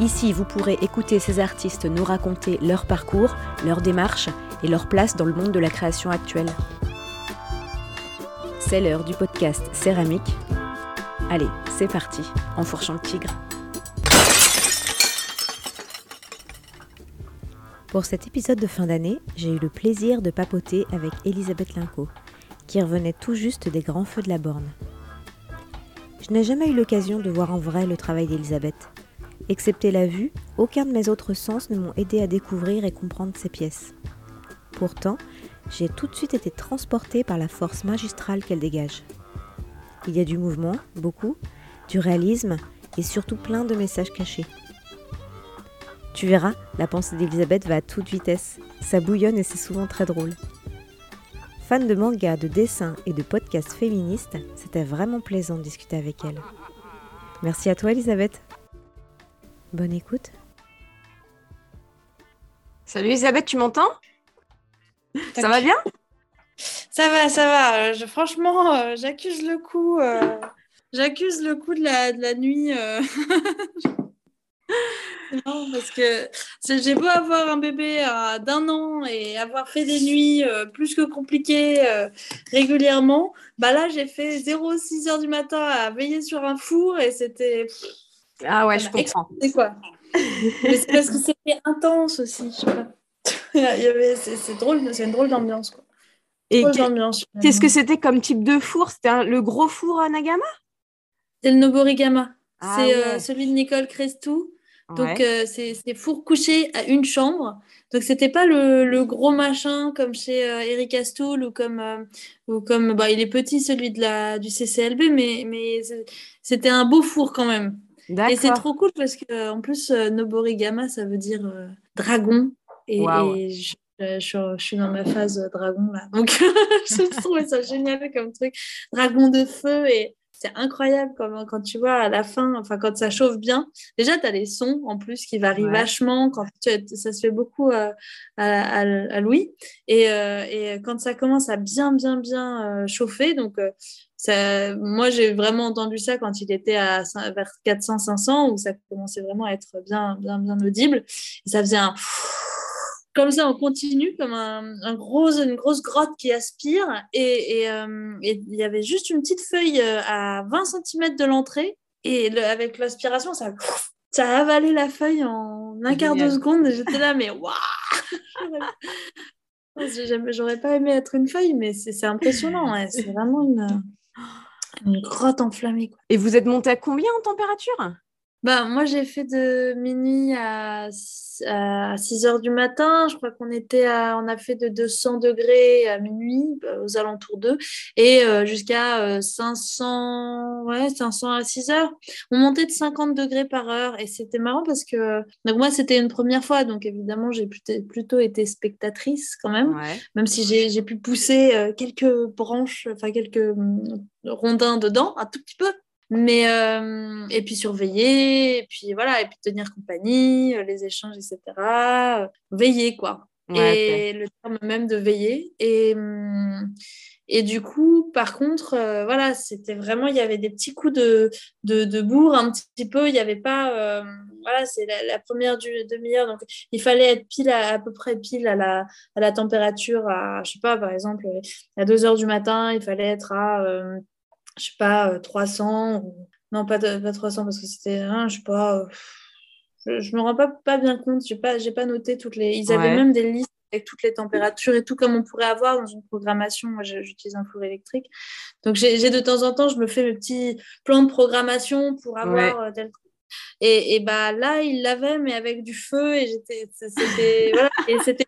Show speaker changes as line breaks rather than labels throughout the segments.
Ici, vous pourrez écouter ces artistes nous raconter leur parcours, leur démarche et leur place dans le monde de la création actuelle. C'est l'heure du podcast Céramique. Allez, c'est parti, en fourchant le tigre. Pour cet épisode de fin d'année, j'ai eu le plaisir de papoter avec Elisabeth Linco, qui revenait tout juste des grands feux de la Borne. Je n'ai jamais eu l'occasion de voir en vrai le travail d'Elisabeth. Excepté la vue, aucun de mes autres sens ne m'ont aidé à découvrir et comprendre ces pièces. Pourtant, j'ai tout de suite été transportée par la force magistrale qu'elle dégage. Il y a du mouvement, beaucoup, du réalisme et surtout plein de messages cachés. Tu verras, la pensée d'Elisabeth va à toute vitesse. Ça bouillonne et c'est souvent très drôle. Fan de manga, de dessin et de podcasts féministes, c'était vraiment plaisant de discuter avec elle. Merci à toi Elisabeth. Bonne écoute. Salut Elisabeth, tu m'entends? Ça va bien?
Ça va, ça va. Je, franchement, euh, j'accuse le coup. euh, j'accuse le coup de la, de la nuit. euh. Non, parce que c'est- j'ai beau avoir un bébé euh, d'un an et avoir fait des nuits euh, plus que compliquées euh, régulièrement, bah là j'ai fait 0-6 heures du matin à veiller sur un four et c'était
Ah ouais, je comprends.
c'est quoi Mais c'est parce que c'était intense aussi, je sais pas. C'est, drôle, c'est une drôle d'ambiance quoi.
Et qu'est-ce que c'était comme type de four? C'était un- le gros four à Nagama?
C'est le Noborigama.
Ah
c'est euh, celui de Nicole Crestou. Donc,
Ouais.
euh, c'est four couché à une chambre. Donc, c'était pas le, le gros machin comme chez euh, Eric Astoul ou comme. euh, ou comme bah, il est petit celui de la, du CCLB, mais, mais c'était un beau four quand même. Et c'est trop cool parce que en plus, euh, Noborigama, ça veut dire euh, dragon. Et, et je, je- je- je suis dans ma phase euh, dragon là. Donc, je trouvais ça génial comme truc. Dragon de feu et c'est incroyable quand, quand tu vois à la fin, enfin quand ça chauffe bien. Déjà, tu as les sons en plus qui varient
Ouais.
vachement. Quand tu- ça se fait beaucoup euh, à, à- à Louis. Et, euh, et quand ça commence à bien, bien, bien euh, chauffer, donc euh, ça, moi j'ai vraiment entendu ça quand il était à vers 400-500 où ça commençait vraiment à être bien, bien, bien audible. Et ça faisait un comme ça en continu, comme un, un gros, une grosse grotte qui aspire. Et euh, et il y avait juste une petite feuille euh, à 20 cm de l'entrée. Et le- avec l'aspiration, ça, ça a avalé la feuille en un quart de seconde. J'étais là, mais waouh J'aurais- pas aimé être une feuille, mais c'est c'est impressionnant. ouais. C'est vraiment une, une grotte enflammée. Quoi.
Et vous êtes monté à combien en température?
Bah, moi, j'ai fait de minuit à, à 6 heures du matin. Je crois qu'on était à, on a fait de 200 degrés à minuit, euh, aux alentours d'eux, et euh, jusqu'à euh, 500, ouais, 500 à 6 heures. On montait de 50 degrés par heure, et c'était marrant parce que, donc moi, c'était une première fois, donc évidemment, j'ai plutôt, été spectatrice quand même
Ouais.
même si j'ai pu pousser euh, quelques branches, enfin quelques hum, rondins dedans, un tout petit peu. Mais euh, et puis surveiller, et puis voilà, et puis tenir compagnie, euh, les échanges, etc. euh, veiller quoi.
Ouais,
et le terme même de veiller. Et, hum, et du coup, par contre, euh, voilà, c'était vraiment, il y avait des petits coups de, de, de bourre un petit peu. Il n'y avait pas, euh, voilà, c'est la, la première du, demi-heure. Donc, il fallait être pile à, à peu près pile à la, à la température, à, je sais pas, par exemple, à 2 heures du matin, il fallait être à, euh, je sais pas, euh, 300. Ou... Non, pas, pas 300 parce que c'était, hein, je sais pas. euh, je, je me rends pas, pas bien compte. J'ai pas, j'ai pas noté toutes les. Ils avaient
Ouais.
même des listes avec toutes les températures et tout comme on pourrait avoir dans une programmation. Moi, j'utilise un four électrique. Donc, j'ai de temps en temps, je me fais mes petits plans de programmation pour avoir euh, tel truc. Et, et bah là, il l'avait, mais avec du feu, et c'était, voilà,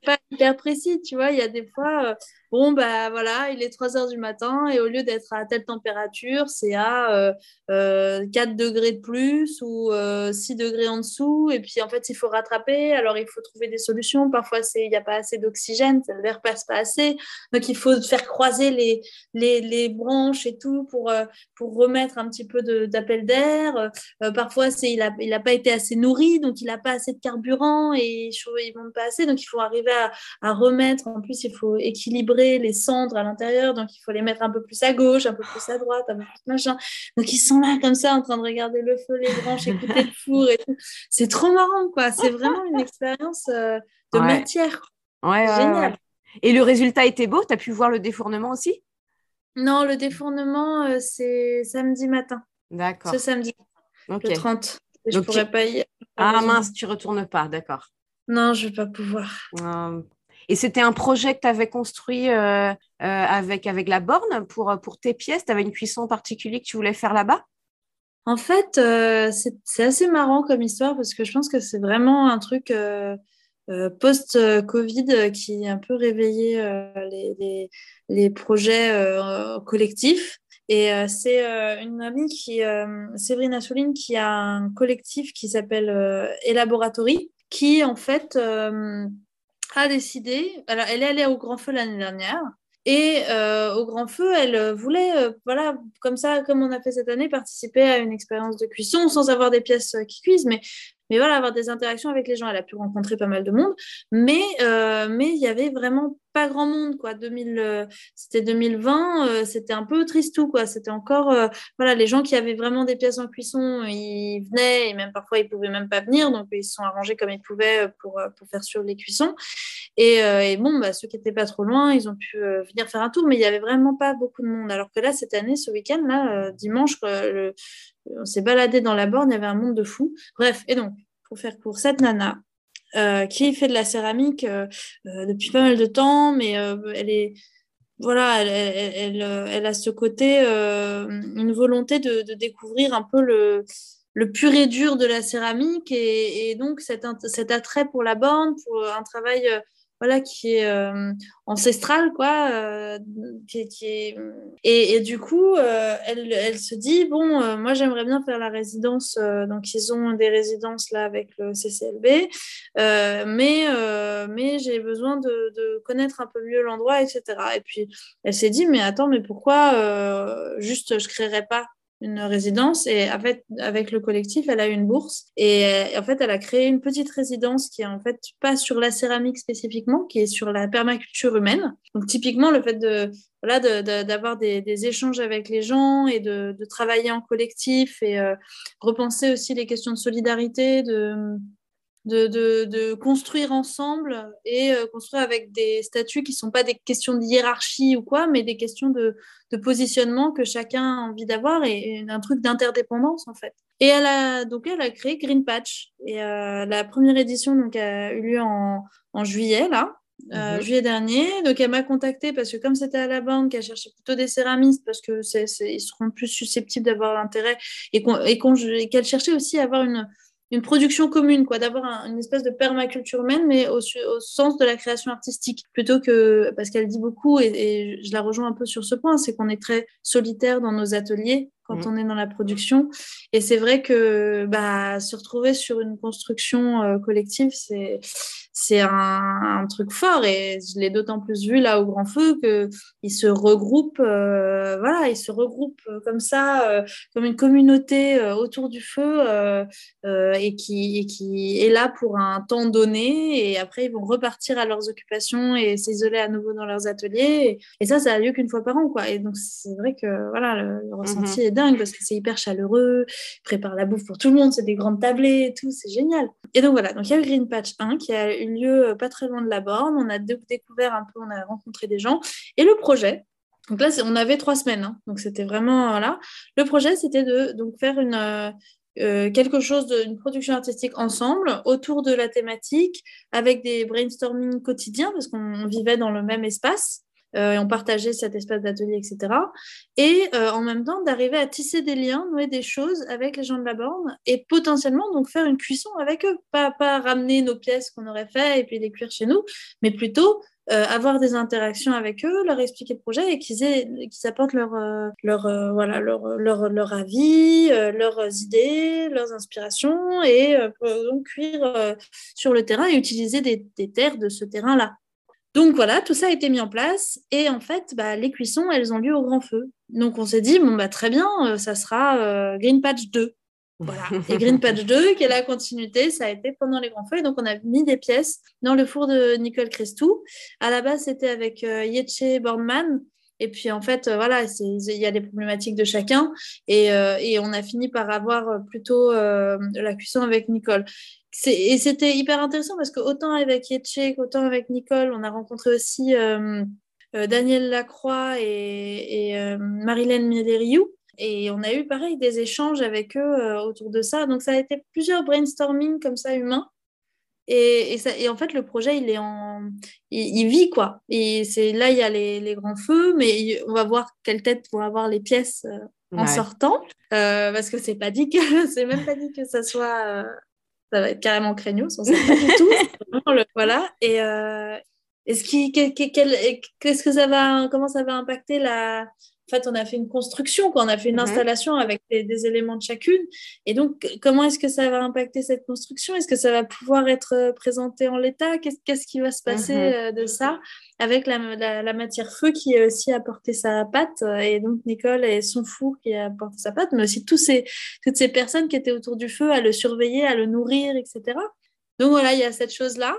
pas hyper précis, tu vois. Il y a des fois, euh, bon, bah voilà, il est 3 heures du matin et au lieu d'être à telle température, c'est à 4 degrés de plus ou 6 degrés en dessous. Et puis, en fait, il faut rattraper. Alors, il faut trouver des solutions. Parfois, il n'y a pas assez d'oxygène, l'air passe pas assez. Donc, il faut faire croiser les, les, les branches et tout pour, pour remettre un petit peu d'appel d'air. parfois, il n'a il a pas été assez nourri, donc il n'a pas assez de carburant et il ne monte pas assez. Donc, il faut arriver à, à remettre. En plus, il faut équilibrer les cendres à l'intérieur. Donc, il faut les mettre un peu plus à gauche, un peu plus à droite, un peu plus machin. Donc, ils sont là comme ça en train de regarder le feu, les branches, écouter le four et tout. C'est trop marrant, quoi. C'est vraiment une expérience euh, de matière.
Ouais, Génial. Et le résultat était beau? Tu as pu voir le défournement aussi?
Non, le défournement, euh, c'est samedi matin.
D'accord.
Ce samedi, le 30. je ne pourrais pas y...
Ah mince, tu retournes pas, d'accord.
Non, je ne vais pas pouvoir.
Hum. Et c'était un projet que tu avais construit euh, euh, avec, avec la borne pour, pour tes pièces? Tu avais une cuisson particulière que tu voulais faire là-bas?
En fait, euh, c'est assez marrant comme histoire parce que je pense que c'est vraiment un truc post-Covid qui a un peu réveillé les, les, les, projets collectifs. Et c'est une amie qui, Séverine Assouline, qui a un collectif qui s'appelle Elaboratory, qui en fait a décidé, alors elle est allée au Grand Feu l'année dernière, et euh, au Grand Feu, elle voulait, euh, voilà, comme ça, comme on a fait cette année, participer à une expérience de cuisson sans avoir des pièces euh, qui cuisent, mais mais voilà, avoir des interactions avec les gens. Elle a pu rencontrer pas mal de monde, mais euh, mais il y avait vraiment pas grand monde quoi. 2000, euh, c'était 2020, euh, c'était un peu tristou quoi. C'était encore voilà, les gens qui avaient vraiment des pièces en cuisson, ils venaient et même parfois ils pouvaient même pas venir, donc ils se sont arrangés comme ils pouvaient pour pour faire sur les cuissons. Et, et bon, bah, ceux qui étaient pas trop loin, ils ont pu venir faire un tour, mais il y avait vraiment pas beaucoup de monde. Alors que là, cette année, ce week-end là, dimanche, on s'est baladé dans la borne, il y avait un monde de fous. Bref, et donc, pour faire court, cette nana, euh, qui fait de la céramique euh, euh, depuis pas mal de temps, mais elle est voilà, elle, elle, a ce côté, une volonté de, découvrir un peu le, le pur et dur de la céramique et, donc cet, cet, attrait pour la borne, pour un travail voilà, qui est euh, ancestrale, quoi. Euh, qui, est... Et, du coup, euh, elle, elle, se dit bon, moi j'aimerais bien faire la résidence. donc ils ont des résidences là avec le CCLB, mais mais j'ai besoin de, de, connaître un peu mieux l'endroit, etc. Et puis elle s'est dit mais attends, mais pourquoi juste je créerais pas une résidence et en fait avec le collectif elle a eu une bourse et en fait elle a créé une petite résidence qui est en fait pas sur la céramique spécifiquement qui est sur la permaculture humaine. Donc typiquement le fait de voilà d'avoir des, échanges avec les gens et de, travailler en collectif et euh, repenser aussi les questions de solidarité de de, construire ensemble et euh, construire avec des statuts qui ne sont pas des questions de hiérarchie ou quoi, mais des questions de, positionnement que chacun a envie d'avoir et, un truc d'interdépendance en fait. Et elle a, donc elle a créé Green Patch. Et euh, la première édition donc, a eu lieu en, juillet, là, euh, mhm. juillet dernier. Donc elle m'a contactée parce que comme c'était à la banque, elle cherchait plutôt des céramistes parce que ils seront plus susceptibles d'avoir l'intérêt et qu'elle cherchait aussi à avoir une une production commune, quoi, d'avoir une espèce de permaculture humaine, mais au, sens de la création artistique, plutôt que, parce qu'elle dit beaucoup, et, je la rejoins un peu sur ce point, c'est qu'on est très solitaire dans nos ateliers quand mmh. on est dans la production. Et c'est vrai que bah, se retrouver sur une construction euh, collective, c'est c'est un, truc fort et je l'ai d'autant plus vu là au Grand Feu qu'ils se regroupent, euh, voilà, ils se regroupent euh, comme ça, euh, comme une communauté autour du feu et qui, qui est là pour un temps donné et après ils vont repartir à leurs occupations et s'isoler à nouveau dans leurs ateliers et, ça, ça a lieu qu'une fois par an quoi. Et donc c'est vrai que voilà, le, ressenti mhm. est dingue parce que c'est hyper chaleureux, ils préparent la bouffe pour tout le monde, c'est des grandes tablées et tout, c'est génial. Et donc voilà, donc il y a eu Green Patch 1 qui a eu lieu euh, pas très loin de la borne. On a découvert un peu, on a rencontré des gens. Et le projet, donc là, on avait trois semaines, hein. donc c'était vraiment là. Le projet, c'était de donc faire une euh, euh, quelque chose d'une production artistique ensemble autour de la thématique, avec des brainstorming quotidiens parce qu'on vivait dans le même espace. Et on partageait cet espace d'atelier, etc. Et en même temps, d'arriver à tisser des liens, nouer des choses avec les gens de la borne et potentiellement donc faire une cuisson avec eux. Pas, pas ramener nos pièces qu'on aurait fait et puis les cuire chez nous, mais plutôt euh, avoir des interactions avec eux, leur expliquer le projet et qu'ils apportent leur, euh, euh, voilà, leur, leur, avis, leurs idées, leurs inspirations et donc cuire sur le terrain et utiliser des terres de ce terrain-là. Donc voilà, tout ça a été mis en place et en fait, bah, les cuissons, elles ont lieu au grand feu. Donc on s'est dit, bon, bah, très bien, ça sera Green Patch 2. Voilà. Et Green Patch 2, qui est la continuité, ça a été pendant les grands feux. donc, on a mis des pièces dans le four de Nicole Crestou. À la base, c'était avec euh, Yetche Bornman. Et puis, en fait, euh, voilà, il y a des problématiques de chacun. Et, euh, on a fini par avoir plutôt la cuisson avec Nicole. Et c'était hyper intéressant parce que autant avec Yetche qu'autant avec Nicole, on a rencontré aussi Daniel Lacroix et, Marilène Médériou et on a eu pareil des échanges avec eux euh, autour de ça. Donc ça a été plusieurs brainstorming comme ça humains. Et, ça, et en fait, le projet, il est en, il, vit quoi. Et c'est là, il y a les, les, grands feux, mais on va voir quelle tête vont avoir les pièces euh, en sortant, euh, parce que c'est pas dit que, c'est même pas dit que ça soit, ça va être carrément craignos, on sait pas du tout. voilà. Et, est-ce qui, qu'est-ce que ça va, comment ça va impacter la, fait, on a fait une construction, on a fait une mhm. installation avec des, éléments de chacune. Et donc, comment est-ce que ça va impacter cette construction? Est-ce que ça va pouvoir être euh, présenté en l'état? Qu'est-ce qui va se passer mhm. euh, de ça? Avec la, matière feu qui a aussi apporté sa patte et donc Nicole et son fou qui a apporté sa patte, mais aussi tous ces, toutes ces personnes qui étaient autour du feu à le surveiller, à le nourrir, etc. Donc voilà, il y a cette chose-là.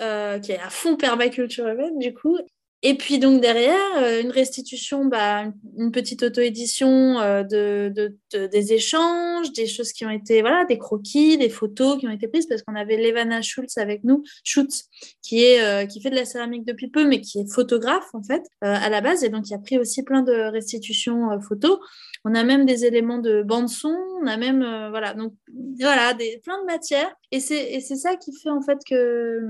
Euh, qui est à fond permaculture humaine du coup et puis donc derrière, euh, une restitution, bah, une petite auto-édition euh, de, des échanges, des choses qui ont été, voilà, des croquis, des photos qui ont été prises parce qu'on avait Levana Schultz avec nous, Schultz, qui, est, euh, qui fait de la céramique depuis peu, mais qui est photographe en fait à la base. Et donc il a pris aussi plein de restitutions photos. On a même des éléments de bande son, on a même, voilà, donc voilà, des, plein de matières. Et c'est ça qui fait en fait que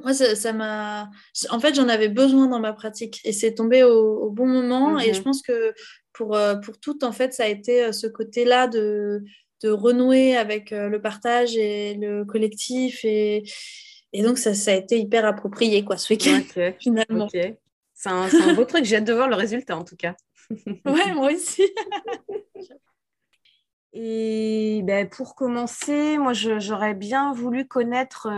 moi, ça m'a. En fait, j'en avais besoin dans ma pratique et c'est tombé au, bon moment. Et je pense que pour, euh, pour toutes, en fait, ça a été euh, ce côté-là de, de renouer avec euh, le partage et le collectif. Et, et donc, ça, ça a été hyper approprié, quoi, ce week-end, finalement.
C'est un, un, beau truc. J'ai hâte de voir le résultat, en tout cas.
ouais, moi aussi.
et ben, pour commencer, moi, j'aurais bien voulu connaître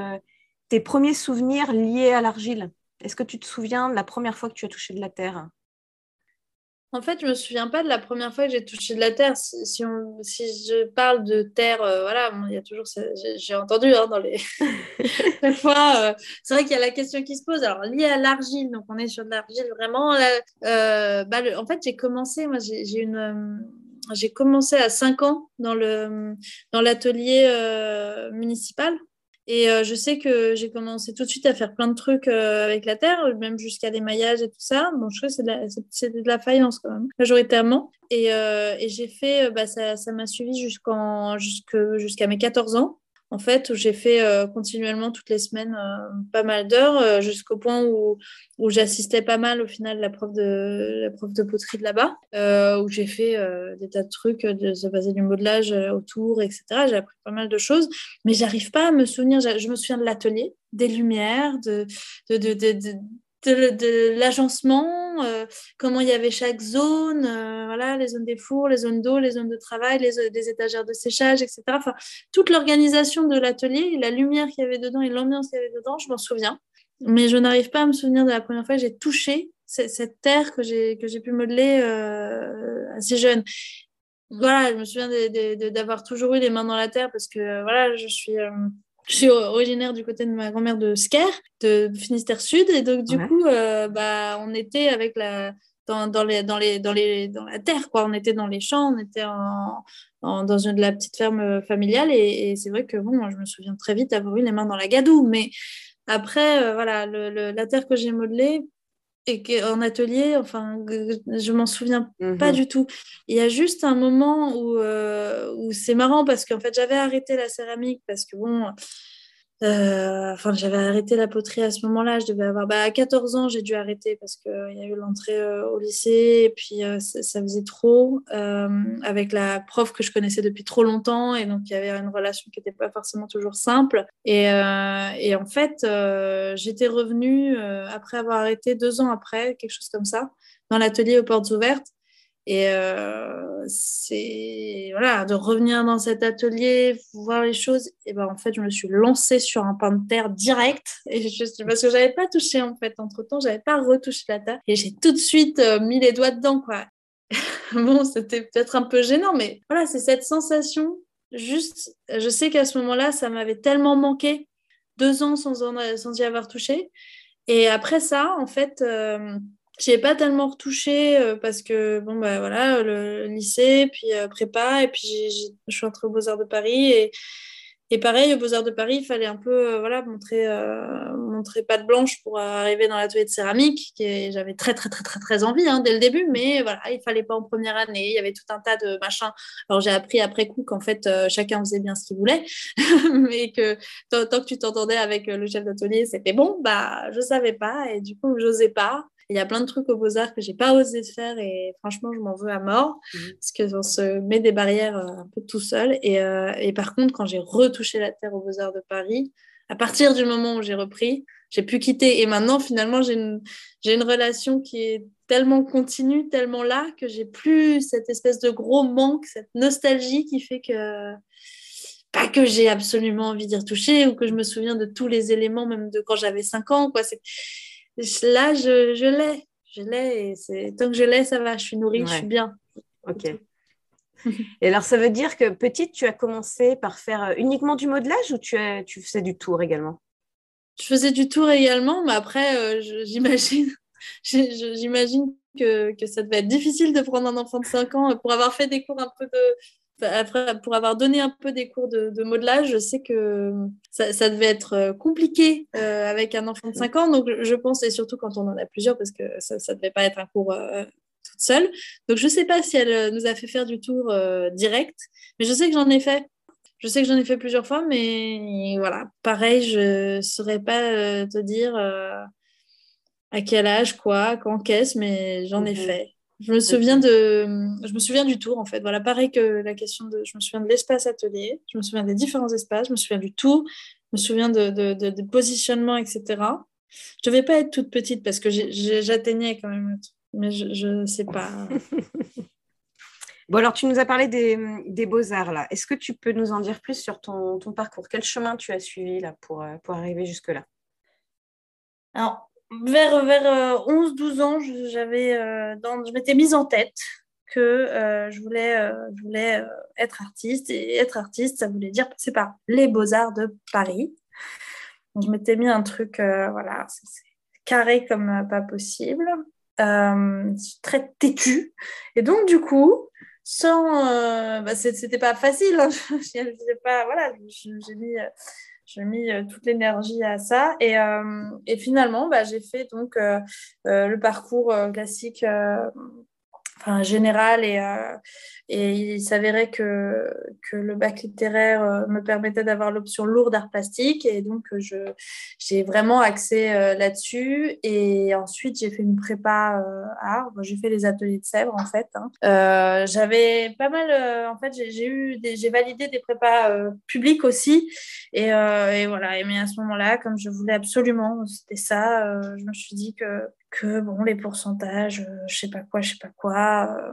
tes premiers souvenirs liés à l'argile? Est-ce que tu te souviens de la première fois que tu as touché de la terre?
En fait, je ne me souviens pas de la première fois que j'ai touché de la terre. Si, si, je parle de terre, euh, voilà, il y a toujours, j'ai entendu hein, dans les fois. Euh, c'est vrai qu'il y a la question qui se pose. Alors lié à l'argile, donc on est sur de l'argile vraiment. Euh, bah, en fait, j'ai commencé, moi, j'ai une j'ai commencé à 5 ans dans l'atelier municipal et euh, je sais que j'ai commencé tout de suite à faire plein de trucs euh, avec la terre, même jusqu'à des maillages et tout ça. Bon, je trouve que c'est de, la faïence quand même, majoritairement. Et, euh, et j'ai fait, bah, ça m'a suivi jusqu'à mes 14 ans en fait, où j'ai fait euh, continuellement toutes les semaines euh, pas mal d'heures, euh, jusqu'au point où, où j'assistais pas mal au final la prof de, la prof de poterie de là-bas, où j'ai fait des tas de trucs, de se baser du modelage autour, etc. J'ai appris pas mal de choses, mais j'arrive pas à me souvenir, je me souviens de l'atelier, des lumières, de, de, de, de de, l'agencement, euh, comment il y avait chaque zone, euh, voilà, les zones des fours, les zones d'eau, les zones de travail, les, les étagères de séchage, etc. Toute l'organisation de l'atelier, la lumière qu'il y avait dedans et l'ambiance qu'il y avait dedans, je m'en souviens. Mais je n'arrive pas à me souvenir de la première fois que j'ai touché cette terre que j'ai pu modeler euh, assez jeune. Voilà, je me souviens d'avoir toujours eu les mains dans la terre parce que voilà, je suis je suis originaire du côté de ma grand-mère de Sker, de Finistère Sud, et donc du coup, euh, bah, on était avec la dans, dans, les, dans, les, dans, les, dans la terre, quoi. On était dans les champs, on était en, dans une de la petite ferme familiale, et, c'est vrai que bon, je me souviens très vite d'avoir eu les mains dans la gadoue, mais après, euh, voilà, le, la terre que j'ai modelée, et en atelier, enfin, je m'en souviens pas mhm. du tout. Il y a juste un moment où, euh, où c'est marrant parce qu'en fait, j'avais arrêté la céramique parce que bon, euh, enfin, j'avais arrêté la poterie à ce moment-là. Je devais avoir, bah, à 14 ans, j'ai dû arrêter parce qu'il y a eu l'entrée euh, au lycée et puis euh, ça, faisait trop avec la prof que je connaissais depuis trop longtemps et donc il y avait une relation qui n'était pas forcément toujours simple. Et en fait, j'étais revenue après avoir arrêté deux ans après, quelque chose comme ça, dans l'atelier aux portes ouvertes. Et euh, c'est voilà, de revenir dans cet atelier, voir les choses. Et ben en fait, je me suis lancée sur un pain de terre direct. Et je, parce que j'avais pas touché en fait. Entre temps, j'avais pas retouché la terre. Et j'ai tout de suite euh, mis les doigts dedans quoi. bon, c'était peut-être un peu gênant, mais voilà, c'est cette sensation. Juste, je sais qu'à ce moment-là, ça m'avait tellement manqué. Deux ans sans, sans y avoir touché. Et après ça, en fait. Euh, j'ai pas tellement retouché euh, parce que bon bah voilà le, lycée puis euh, prépa et puis je suis entrée aux Beaux Arts de Paris et, et pareil aux Beaux Arts de Paris il fallait un peu euh, voilà montrer montrer patte blanche pour arriver dans l'atelier de céramique qui j'avais très très très très très envie hein, dès le début mais voilà il fallait pas en première année il y avait tout un tas de machins. Alors j'ai appris après coup qu'en fait chacun faisait bien ce qu'il voulait mais que tant, que tu t'entendais avec le chef d'atelier c'était bon bah je savais pas et du coup j'osais pas il y a plein de trucs aux beaux-arts que j'ai pas osé faire et franchement, je m'en veux à mort mhm. parce qu'on se met des barrières euh, un peu tout seul. Et, euh, et par contre, quand j'ai retouché la terre aux beaux-arts de Paris, à partir du moment où j'ai repris, j'ai pu quitter. Et maintenant, finalement, j'ai une, j'ai une relation qui est tellement continue, tellement là, que j'ai plus cette espèce de gros manque, cette nostalgie qui fait que pas que j'ai absolument envie d'y retoucher ou que je me souviens de tous les éléments, même de quand j'avais 5 ans. Quoi. C'est, là, je, je l'ai. Je l'ai et c'est tant que je l'ai, ça va. Je suis nourrie, je suis bien.
Ok. Et alors, ça veut dire que petite, tu as commencé par faire euh, uniquement du modelage ou tu, as, tu faisais du tour également?
Je faisais du tour également, mais après, euh, j'imagine j'imagine que, que, ça devait être difficile de prendre un enfant de 5 ans pour avoir fait des cours un peu de, après, pour avoir donné un peu des cours de, modelage, je sais que ça, devait être euh, compliqué euh, avec un enfant de 5 ans. Donc, je pense, et surtout quand on en a plusieurs, parce que ça ne devait pas être un cours euh, toute seule. Donc, je ne sais pas si elle nous a fait faire du tour direct, mais je sais que j'en ai fait. Je sais que j'en ai fait plusieurs fois, mais voilà, pareil, je ne saurais pas te dire à quel âge, quoi, quand, qu'est-ce, mais j'en ai fait. Je me souviens de, je me souviens du tour en fait. Voilà, pareil que la question de, je me souviens de l'espace atelier, je me souviens des différents espaces, je me souviens du tour, je me souviens de, de, de, positionnement, etc. Je devais pas être toute petite parce que j'atteignais quand même, mais je ne sais pas.
bon alors, tu nous as parlé des, des beaux arts là. Est-ce que tu peux nous en dire plus sur ton, ton parcours? Quel chemin tu as suivi là pour, pour arriver jusque là
Alors, vers, vers 11-12 euh, ans, j'avais, euh, je m'étais mise en tête que euh, je voulais, je voulais être artiste. Et être artiste, ça voulait dire passer par les beaux-arts de Paris. Donc, je m'étais mis un truc, voilà, c'est carré comme pas possible, très têtu. Et donc, du coup, sans. Bah, c'était pas facile. Hein. pas, voilà, j'ai mis j'ai mis euh, toute l'énergie à ça. Et, euh, et finalement, bah, j'ai fait donc euh, le parcours classique enfin, général et, euh, et il s'avérait que, que le bac littéraire euh, me permettait d'avoir l'option lourde art plastique et donc euh, je, j'ai vraiment accès là-dessus et ensuite j'ai fait une prépa art, j'ai fait les ateliers de Sèvres en fait. Hein. j'avais pas mal, en fait j'ai, eu j'ai validé des prépas publics aussi et, et voilà, et mais à ce moment-là, comme je voulais absolument, c'était ça, je me suis dit que que bon, les pourcentages, euh, je sais pas quoi, je sais pas quoi. Euh,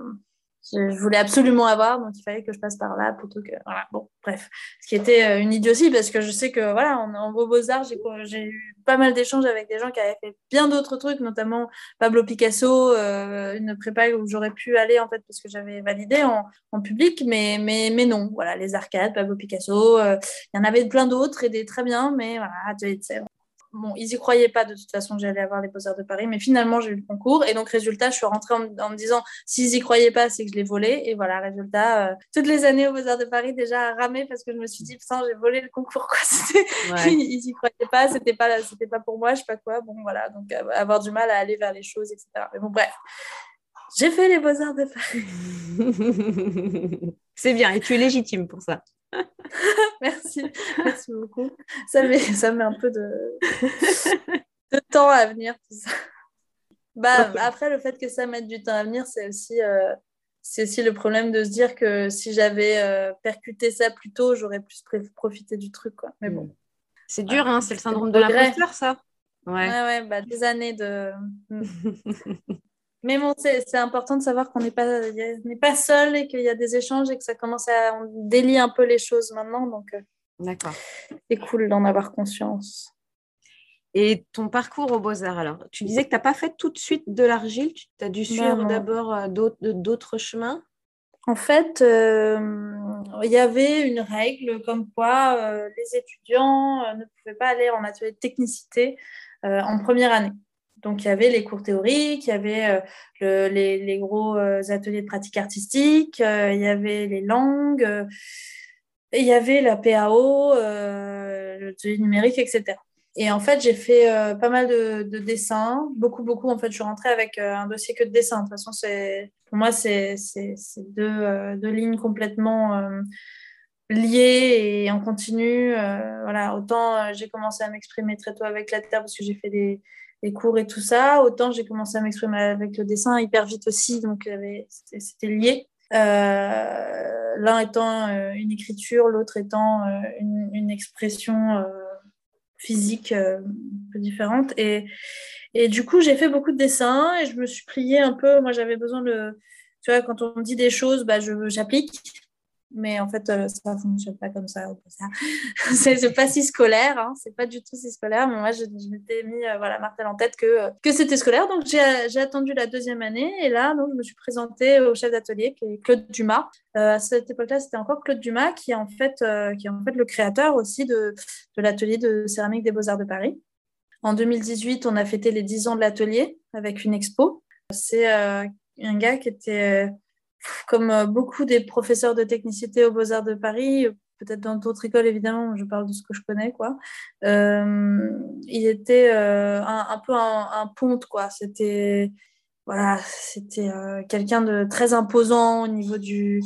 je, voulais absolument avoir, donc il fallait que je passe par là plutôt que. Voilà, bon, bref. Ce qui était euh, une idiotie parce que je sais que, voilà, en, en Beaux-Arts, j'ai eu pas mal d'échanges avec des gens qui avaient fait bien d'autres trucs, notamment Pablo Picasso, une prépa où j'aurais pu aller, en fait, parce que j'avais validé en, en, public, mais, mais, mais non. Voilà, les arcades, Pablo Picasso, il y en avait plein d'autres et des très bien, mais voilà, bon, ils y croyaient pas de toute façon que j'allais avoir les Beaux-Arts de Paris, mais finalement, j'ai eu le concours. Et donc, résultat, je suis rentrée en, me disant, s'ils y croyaient pas, c'est que je l'ai volé. Et voilà, résultat, euh, toutes les années aux Beaux-Arts de Paris, déjà ramé parce que je me suis dit, putain, j'ai volé le concours, quoi. ils y croyaient pas, c'était pas, pas pour moi, je sais pas quoi. Bon, voilà, donc avoir du mal à aller vers les choses, etc. Mais bon, bref. J'ai fait les Beaux-Arts de Paris.
C'est bien, et tu es légitime pour ça.
merci, merci beaucoup. Ça met, ça met un peu de, de temps à venir, tout ça. Bah, après, le fait que ça mette du temps à venir, c'est aussi, euh, c'est aussi le problème de se dire que si j'avais euh, percuté ça plus tôt, j'aurais plus profité du truc. Quoi. Mais bon.
Mm. C'est dur, hein, c'est le syndrome de l'imposteur, ça.
Ouais, ouais, bah, des années de. Mais bon, c'est important de savoir qu'on n'est pas, pas seul et qu'il y a des échanges et que ça commence à. On délie un peu les choses maintenant. Donc, euh,
D'accord.
C'est cool d'en avoir conscience.
Et ton parcours aux Beaux-Arts, alors, tu disais que tu n'as pas fait tout de suite de l'argile, tu as dû suivre d'abord euh, d'autres chemins?
En fait, euh, il y avait une règle comme quoi euh, les étudiants ne pouvaient pas aller en atelier de technicité en première année. Donc, il y avait les cours théoriques, il y avait les, les, gros ateliers de pratique artistique, il y avait les langues, il y avait la PAO, l'atelier numérique, etc. Et en fait, j'ai fait euh, pas mal de, dessins, beaucoup, beaucoup. En fait, je suis rentrée avec euh, un dossier que de dessins. De toute façon, pour moi, c'est deux, euh, deux, lignes complètement liées et en continu. voilà, autant j'ai commencé à m'exprimer très tôt avec la terre parce que j'ai fait des, des, cours et tout ça, autant j'ai commencé à m'exprimer avec le dessin hyper vite aussi, donc c'était lié. L'un étant une écriture, l'autre étant une, expression physique euh, un peu différente. Et, et du coup, j'ai fait beaucoup de dessins et je me suis pliée un peu. Moi, j'avais besoin de. Tu vois, quand on me dit des choses, bah, j'applique mais en fait, euh, ça ne fonctionne pas comme ça. c'est pas si scolaire, hein, c'est pas du tout si scolaire, mais moi, je, m'étais mis euh, voilà, Martel en tête que, euh, que c'était scolaire. Donc, j'ai attendu la deuxième année et là, donc, je me suis présentée au chef d'atelier qui est Claude Dumas. à cette époque-là, c'était encore Claude Dumas qui est en fait, qui est en fait le créateur aussi de, de l'atelier de céramique des Beaux-Arts de Paris. En 2018, on a fêté les 10 ans de l'atelier avec une expo. C'est un gars qui était comme euh, beaucoup des professeurs de technicité aux Beaux-Arts de Paris, peut-être dans d'autres écoles évidemment, je parle de ce que je connais, quoi. Euh, il était euh, un, peu un, ponte, quoi. C'était voilà, c'était quelqu'un de très imposant au niveau du,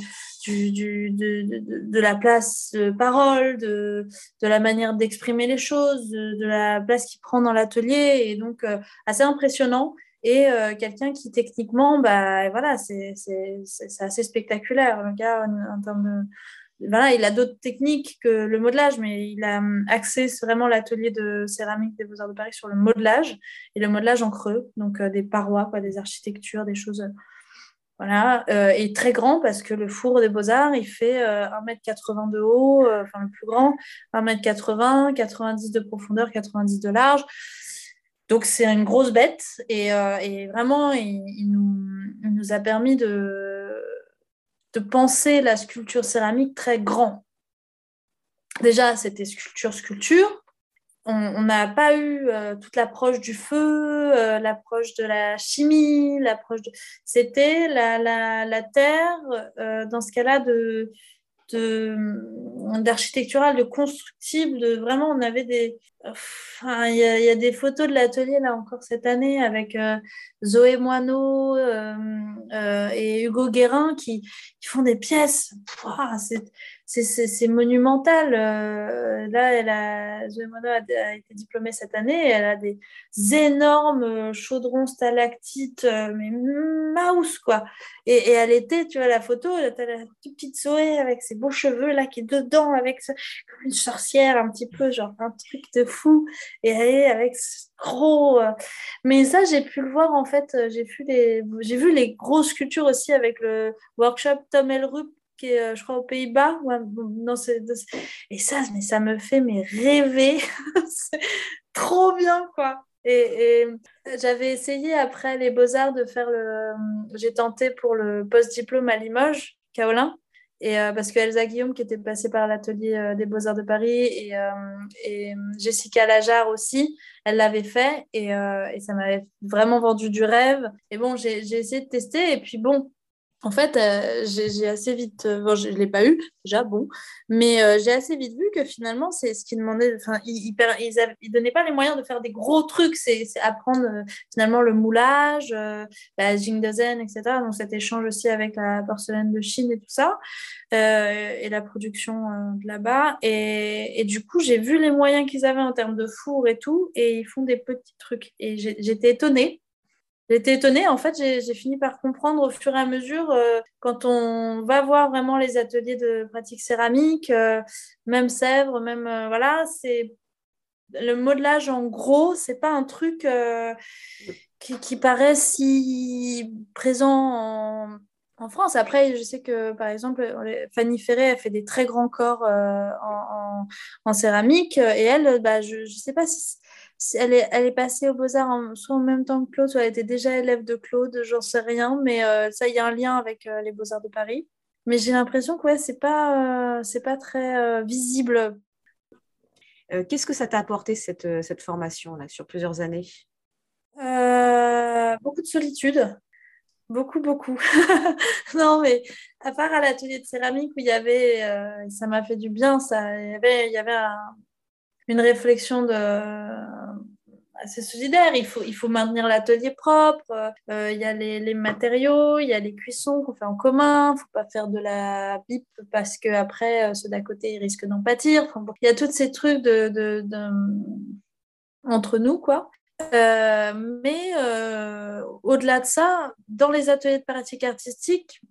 du, de, de, la place de parole, de, de la manière d'exprimer les choses, de, la place qu'il prend dans l'atelier, et donc assez impressionnant et euh, quelqu'un qui techniquement, bah, voilà, c'est assez spectaculaire. Le en, termes il a d'autres techniques que le modelage, mais il a hum, axé vraiment l'atelier de céramique des Beaux-Arts de Paris sur le modelage et le modelage en creux, donc euh, des parois, quoi, des architectures, des choses. Voilà, euh, et très grand parce que le four des Beaux-Arts, il fait 1m80 de haut, enfin le plus grand, 1m80, 90 de profondeur, 90 de large. Donc c'est une grosse bête et, euh, vraiment il, nous, a permis de, penser la sculpture céramique très grand. Déjà c'était sculpture sculpture. On n'a pas eu euh, toute l'approche du feu, euh, l'approche de la chimie, l'approche de... C'était la, la, la, terre, dans ce cas-là, de, d'architectural, de, constructible, de vraiment, on avait des, Enfin, il y, a des photos de l'atelier là encore cette année avec euh, Zoé Moineau euh, euh, et Hugo Guérin qui, qui, font des pièces. C'est monumental. là, elle a, Zoé Moineau a, été diplômée cette année. Elle a des énormes chaudrons stalactites, mais mouse quoi. Et, et, elle était, tu vois, la photo, elle a la petite Zoé avec ses beaux cheveux là qui est dedans avec une sorcière un petit peu, genre un truc de fou et aller avec ce gros. Euh, mais ça, j'ai pu le voir en fait. Euh, j'ai vu les, j'ai vu les grosses sculptures aussi avec le workshop Tom Elrup euh, je crois, aux Pays-Bas. non, et ça, mais ça me fait mais rêver. trop bien, quoi. Et, j'avais essayé après les Beaux-Arts de faire le. J'ai tenté pour le post-diplôme à Limoges, Kaolin. Et euh, parce que Elsa Guillaume, qui était passée par l'atelier euh, des Beaux-Arts de Paris, et, euh, Jessica Lajar aussi, elle l'avait fait, et, ça m'avait vraiment vendu du rêve. Et bon, j'ai essayé de tester, et puis bon, en fait, euh, j'ai assez vite, euh, bon, je ne l'ai pas eu déjà, bon, mais euh, j'ai assez vite vu que finalement, c'est ce qu'ils demandaient, enfin, ils ne donnaient pas les moyens de faire des gros trucs, c'est apprendre finalement le moulage, la Jingdazen, etc. Donc cet échange aussi avec la porcelaine de Chine et tout ça, et la production là-bas. Et, et, du coup, j'ai vu les moyens qu'ils avaient en termes de four et tout, et ils font des petits trucs. Et j'étais étonnée J'étais étonnée. En fait, j'ai fini par comprendre au fur et à mesure, euh, quand on va voir vraiment les ateliers de pratique céramique, euh, même Sèvres, même. Euh, voilà, c'est. Le modelage, en gros, c'est pas un truc qui, paraît si présent en, France. Après, je sais que, par exemple, Fanny Ferré a fait des très grands corps en, céramique. Et elle, bah, je ne sais pas si elle est, elle est passée aux Beaux-Arts soit en même temps que Claude, soit elle était déjà élève de Claude, j'en sais rien, mais euh, ça, il y a un lien avec euh, les Beaux-Arts de Paris. Mais j'ai l'impression que ouais, c'est pas, euh, c'est pas très visible.
Qu'est-ce que ça t'a apporté cette, cette formation là sur plusieurs années?
Beaucoup de solitude, beaucoup, beaucoup. non, mais à part à l'atelier de céramique où il y avait, ça m'a fait du bien, ça, il y avait, il y avait une réflexion de assez solidaire. Il faut, il faut maintenir l'atelier propre. Euh, il y a les, matériaux, il y a les cuissons qu'on fait en commun. Il ne faut pas faire de la pipe parce que après euh, ceux d'à côté ils risquent d'en pâtir. il y a tous ces trucs de, entre nous, quoi. Euh, mais au-delà de ça, dans les ateliers de pratique artistique,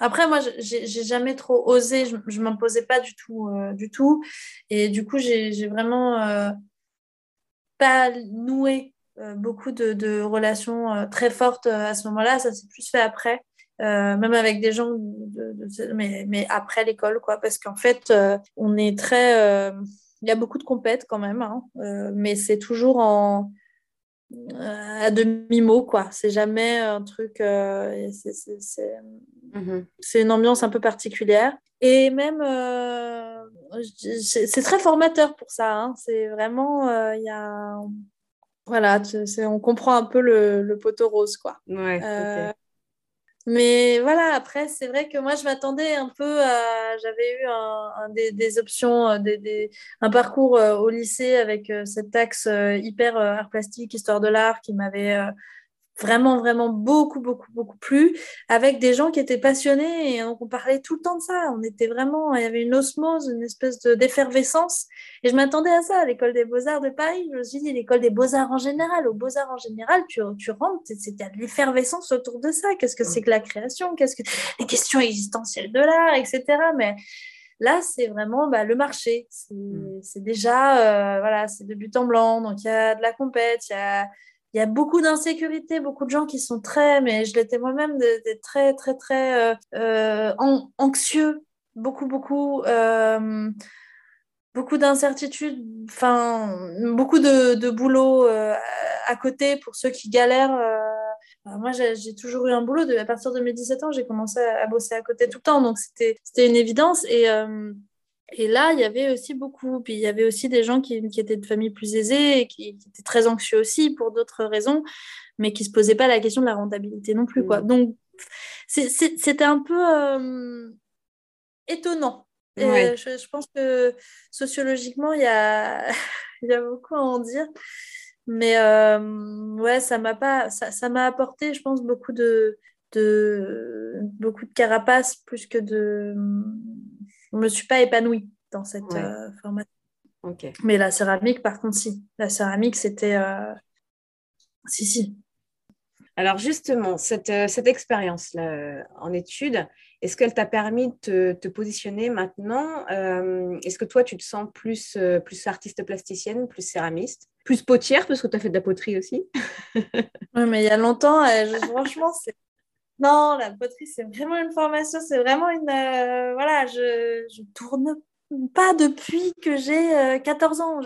après, moi, j'ai jamais trop osé, je, ne m'imposais pas du tout, du tout. Et du coup, j'ai vraiment pas noué euh, beaucoup de, relations euh, très fortes euh, à ce moment-là. Ça s'est plus fait après. même avec des gens, mais, mais, après l'école, quoi, parce qu'en fait, on est très. Il y a beaucoup de compètes quand même, hein, mais c'est toujours en, à demi-mot, quoi. C'est jamais un truc. Mmh c'est une ambiance un peu particulière. Et même, euh, c'est très formateur pour ça. Hein. C'est vraiment, euh, il y a, voilà, on comprend un peu le, le poteau rose, quoi.
Ouais, euh,
Mais voilà, après, c'est vrai que moi, je m'attendais un peu à. J'avais eu un, des, options, des, un parcours au lycée avec cette axe hyper art plastique, histoire de l'art qui m'avait vraiment, vraiment beaucoup, beaucoup, beaucoup plus, avec des gens qui étaient passionnés et donc on parlait tout le temps de ça. On était vraiment, il y avait une osmose, une espèce d'effervescence. et je m'attendais à ça à l'école des beaux-arts de Paris. Je me suis dit, l'école des beaux-arts en général, aux beaux-arts en général, tu, tu rentres, il y a de l'effervescence autour de ça. Qu'est-ce que c'est que la création? Qu'est-ce que les questions existentielles de l'art, etc. Mais Là, c'est vraiment bah, le marché. C'est mm. déjà, euh, voilà, c'est de but en blanc. Donc, il y a de la compète, il y a, il y a beaucoup d'insécurité, beaucoup de gens qui sont très, mais je l'étais moi-même, très, très, très euh, euh, anxieux, beaucoup, beaucoup, euh, beaucoup d'incertitudes, enfin, beaucoup de, boulot à côté pour ceux qui galèrent. moi, j'ai toujours eu un boulot. à partir de mes 17 ans, j'ai commencé à, bosser à côté tout le temps, donc c'était une évidence. Et là, il y avait aussi beaucoup. Puis il y avait aussi des gens qui, étaient de familles plus aisées et qui, étaient très anxieux aussi pour d'autres raisons, mais qui ne se posaient pas la question de la rentabilité non plus. Quoi. Mm. Donc, c'était un peu euh, étonnant. je, pense que sociologiquement, il y a, y a beaucoup à en dire. Mais euh, ouais, ça m'a pas, ça, ça m'a apporté, je pense, beaucoup de, de, beaucoup de carapace plus que de je ne me suis pas épanouie dans cette euh, formation. Mais la céramique, par contre, si. La céramique, c'était... Euh, si, si.
Alors justement, cette, euh, cette expérience-là en études, est-ce qu'elle t'a permis de te, positionner maintenant Est-ce que toi, tu te sens plus, plus artiste plasticienne, plus céramiste, plus potière, parce que tu as fait de la poterie aussi?
Oui, mais il y a longtemps, franchement, c'est non, la poterie, c'est vraiment une formation, c'est vraiment une. Euh, voilà, je, je tourne pas depuis que j'ai 14 euh, ans.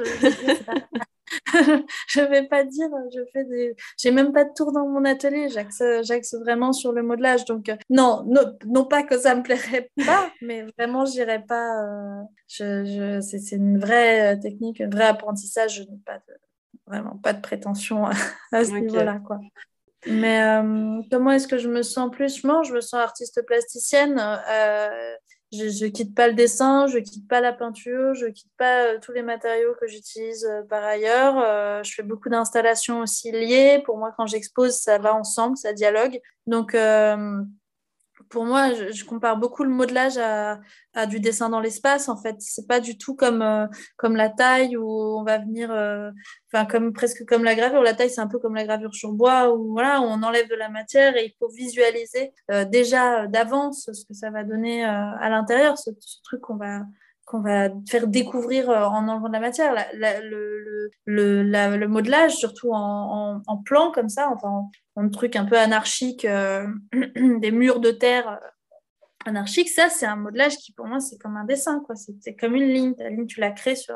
Je ne vais pas dire, je fais des. J'ai même pas de tour dans mon atelier, j'axe vraiment sur le modelage. Donc, euh, non, non, pas que ça me plairait pas, mais vraiment, j'irai pas. je, je c'est une vraie technique, un vrai apprentissage. Je n'ai pas de, vraiment pas de prétention à, ce niveau-là. quoi. Mais comment est-ce que je me sens plus? Je me sens artiste plasticienne je ne quitte pas le dessin, je ne quitte pas la peinture, je ne quitte pas euh, tous les matériaux que j'utilise euh, par ailleurs. Euh, je fais beaucoup d'installations aussi liées. Pour moi, quand j'expose, ça va ensemble, ça dialogue. Donc, pour moi, je, compare beaucoup le modelage à, du dessin dans l'espace. En fait, c'est pas du tout comme, euh, comme la taille où on va venir, euh, enfin comme presque comme la gravure. La taille, c'est un peu comme la gravure sur bois où voilà, on enlève de la matière et il faut visualiser euh, déjà d'avance ce que ça va donner à l'intérieur, ce, truc qu'on va qu'on va faire découvrir en enlevant de la matière. le, le, le, modelage, surtout en, en, plan comme ça, enfin un truc un peu anarchique, euh, des murs de terre euh, anarchiques, ça, c'est un modelage qui, pour moi, c'est comme un dessin, quoi. C'est comme une ligne. Ta ligne, tu la crées sur...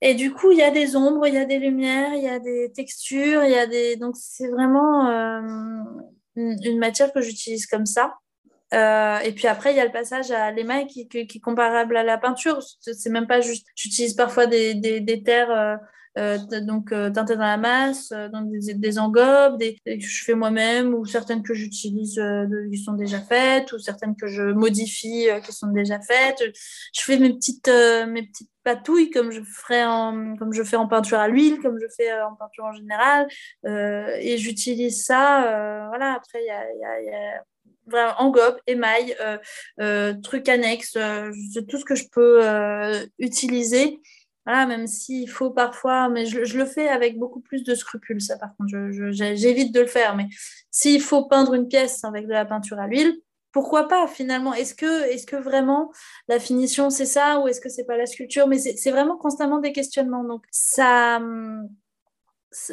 Et du coup, il y a des ombres, il y a des lumières, il y a des textures, il y a des... Donc, c'est vraiment euh, une matière que j'utilise comme ça. et puis après, il y a le passage à l'émail qui, est comparable à la peinture. C'est même pas juste. J'utilise parfois des, des terres euh, donc euh, teintées dans la masse, euh, dans des, des engobes, des, que je fais moi-même, ou certaines que j'utilise qui sont déjà faites, ou certaines que je modifie qui sont déjà faites. Je fais mes petites, mes petites patouilles comme je ferais en, comme je fais en peinture à l'huile, comme je fais en peinture en général, et j'utilise ça. voilà. Après, il y a, y a vraiment engobe, émail, euh, euh, trucs annexes, euh, tout ce que je peux utiliser voilà, même s'il faut parfois, mais je, le fais avec beaucoup plus de scrupules, ça par contre, j'évite de le faire. Mais s'il faut peindre une pièce avec de la peinture à l'huile, pourquoi pas finalement? Est-ce que, est que vraiment la finition c'est ça ou est-ce que c'est pas la sculpture? Mais c'est vraiment constamment des questionnements. Donc ça,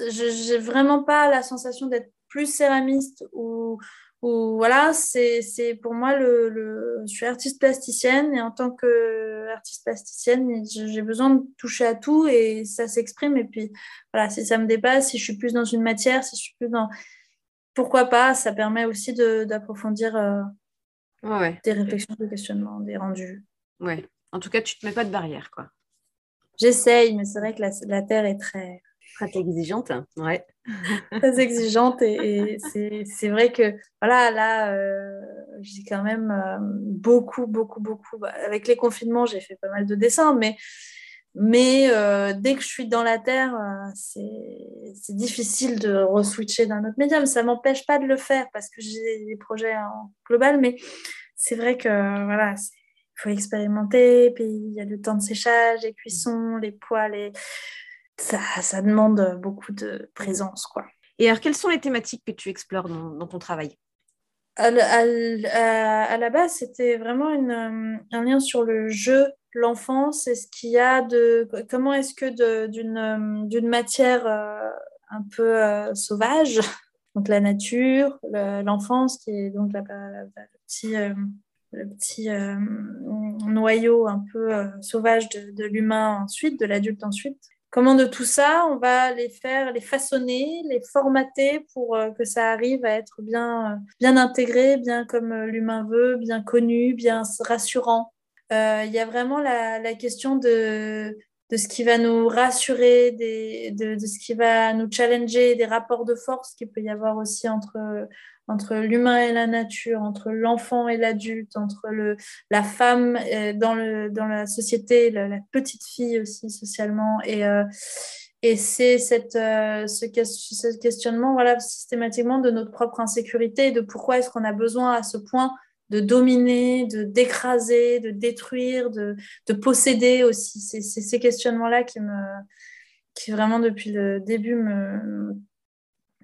j'ai vraiment pas la sensation d'être plus céramiste ou, voilà, c'est pour moi, le, je suis artiste plasticienne et en tant qu'artiste plasticienne, j'ai besoin de toucher à tout et ça s'exprime. Et puis voilà, si ça me dépasse, si je suis plus dans une matière, si je suis plus dans. Pourquoi pas Ça permet aussi d'approfondir euh, des réflexions, des questionnements, des rendus.
Ouais. En tout cas, tu te mets pas de barrière, quoi.
J'essaye, mais c'est vrai que la, la Terre est très
Très exigeante, ouais.
Très exigeante et, c'est vrai que voilà, là, euh, j'ai quand même euh, beaucoup, beaucoup, beaucoup. Bah, avec les confinements, j'ai fait pas mal de dessins, mais, mais euh, dès que je suis dans la terre, c'est difficile de re-switcher d'un autre médium. Ça m'empêche pas de le faire parce que j'ai des projets en global, mais c'est vrai que voilà, il faut expérimenter, puis il y a le temps de séchage, les cuissons, les poils, ça, demande beaucoup de présence. Quoi.
Et alors, quelles sont les thématiques que tu explores dans, ton travail?
À, la base, c'était vraiment une, un lien sur le jeu, l'enfance et ce qu'il y a de. Comment est-ce que d'une, d'une matière euh, un peu euh, sauvage, donc la nature, l'enfance, qui est donc la, le petit. Euh, le petit noyau un peu sauvage de, de l'humain ensuite, de l'adulte ensuite, Comment de tout ça, on va les faire, les façonner, les formater pour euh, que ça arrive à être bien, euh, bien intégré, bien comme euh, l'humain veut, bien connu, bien rassurant. Il y a vraiment la, la question de, de ce qui va nous rassurer, de, de, ce qui va nous challenger, des rapports de force qu'il peut y avoir aussi entre, entre l'humain et la nature, entre l'enfant et l'adulte, entre le, la femme euh, dans, le, dans la société, la, petite fille aussi socialement. Et, euh, et c'est cette, euh, ce, ce, questionnement voilà, systématiquement de notre propre insécurité, de pourquoi est-ce qu'on a besoin à ce point de dominer, de d'écraser, de détruire, de, de posséder aussi. C'est ces questionnements-là qui me qui vraiment depuis le début me,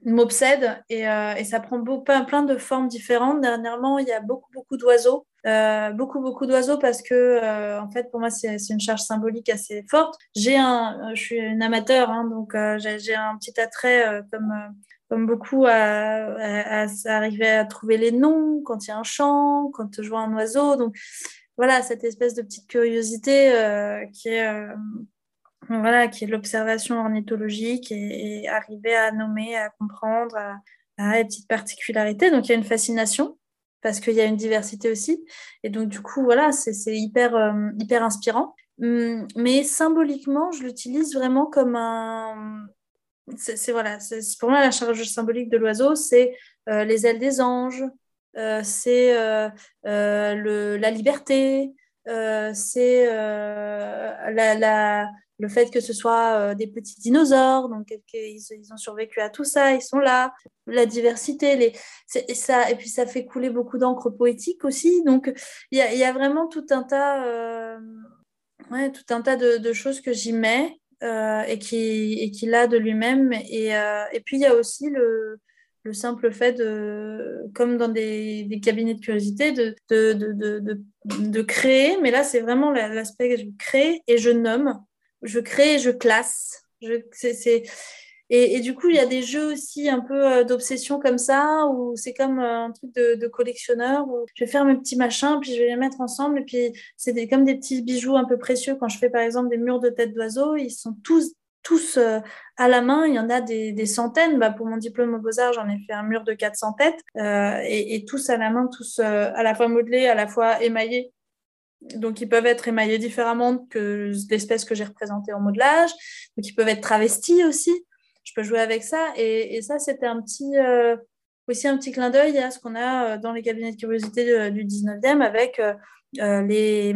m'obsède et, euh, et, ça prend beaucoup, plein de formes différentes. Dernièrement, il y a beaucoup, beaucoup d'oiseaux. Euh, beaucoup, beaucoup d'oiseaux parce que, euh, en fait, pour moi, c'est une charge symbolique assez forte. J'ai un, je suis une amateur, hein, donc j'ai un petit attrait comme comme beaucoup à, arriver à trouver les noms quand il y a un chant, quand je vois un oiseau. Donc voilà, cette espèce de petite curiosité euh, qui est euh, voilà, qui est l'observation ornithologique et, arriver à nommer, à comprendre, à, à les petites particularités. Donc il y a une fascination parce qu'il y a une diversité aussi. Et donc du coup, voilà, c'est hyper, euh, hyper inspirant. Hum, mais symboliquement, je l'utilise vraiment comme un c'est voilà, pour moi la charge symbolique de l'oiseau, c'est les ailes des anges, c'est la liberté, c'est la, le fait que ce soit des petits dinosaures, donc ils, ils, ont survécu à tout ça, ils sont là, la diversité, les, et, ça, et puis ça fait couler beaucoup d'encre poétique aussi, donc il y a, y a, vraiment tout un tas, ouais, tout un tas de, de choses que j'y mets. Euh, et qui, et qui l'a de lui-même. Et, euh, et, puis, il y a aussi le, le, simple fait, de, comme dans des, des cabinets de curiosité, de, de, de, de créer. Mais là, c'est vraiment l'aspect que je crée et je nomme. Je crée et je classe. Je, c'est, et, du coup, il y a des jeux aussi un peu euh, d'obsession comme ça, où c'est comme euh, un truc de, collectionneur, où je vais faire mes petits machins, puis je vais les mettre ensemble, et puis c'est comme des petits bijoux un peu précieux. Quand je fais par exemple des murs de tête d'oiseau, ils sont tous tous euh, à la main, il y en a des, centaines. Bah, pour mon diplôme aux Beaux-Arts, j'en ai fait un mur de 400 têtes, et, tous à la main, tous à la fois modelés, à la fois émaillés. Donc, ils peuvent être émaillés différemment que l'espèce que j'ai représentée en modelage. Donc, ils peuvent être travestis aussi je peux jouer avec ça. Et, ça, c'était un petit, euh, aussi un petit clin d'œil à ce qu'on a euh, dans les cabinets de curiosité du 19e avec euh, les,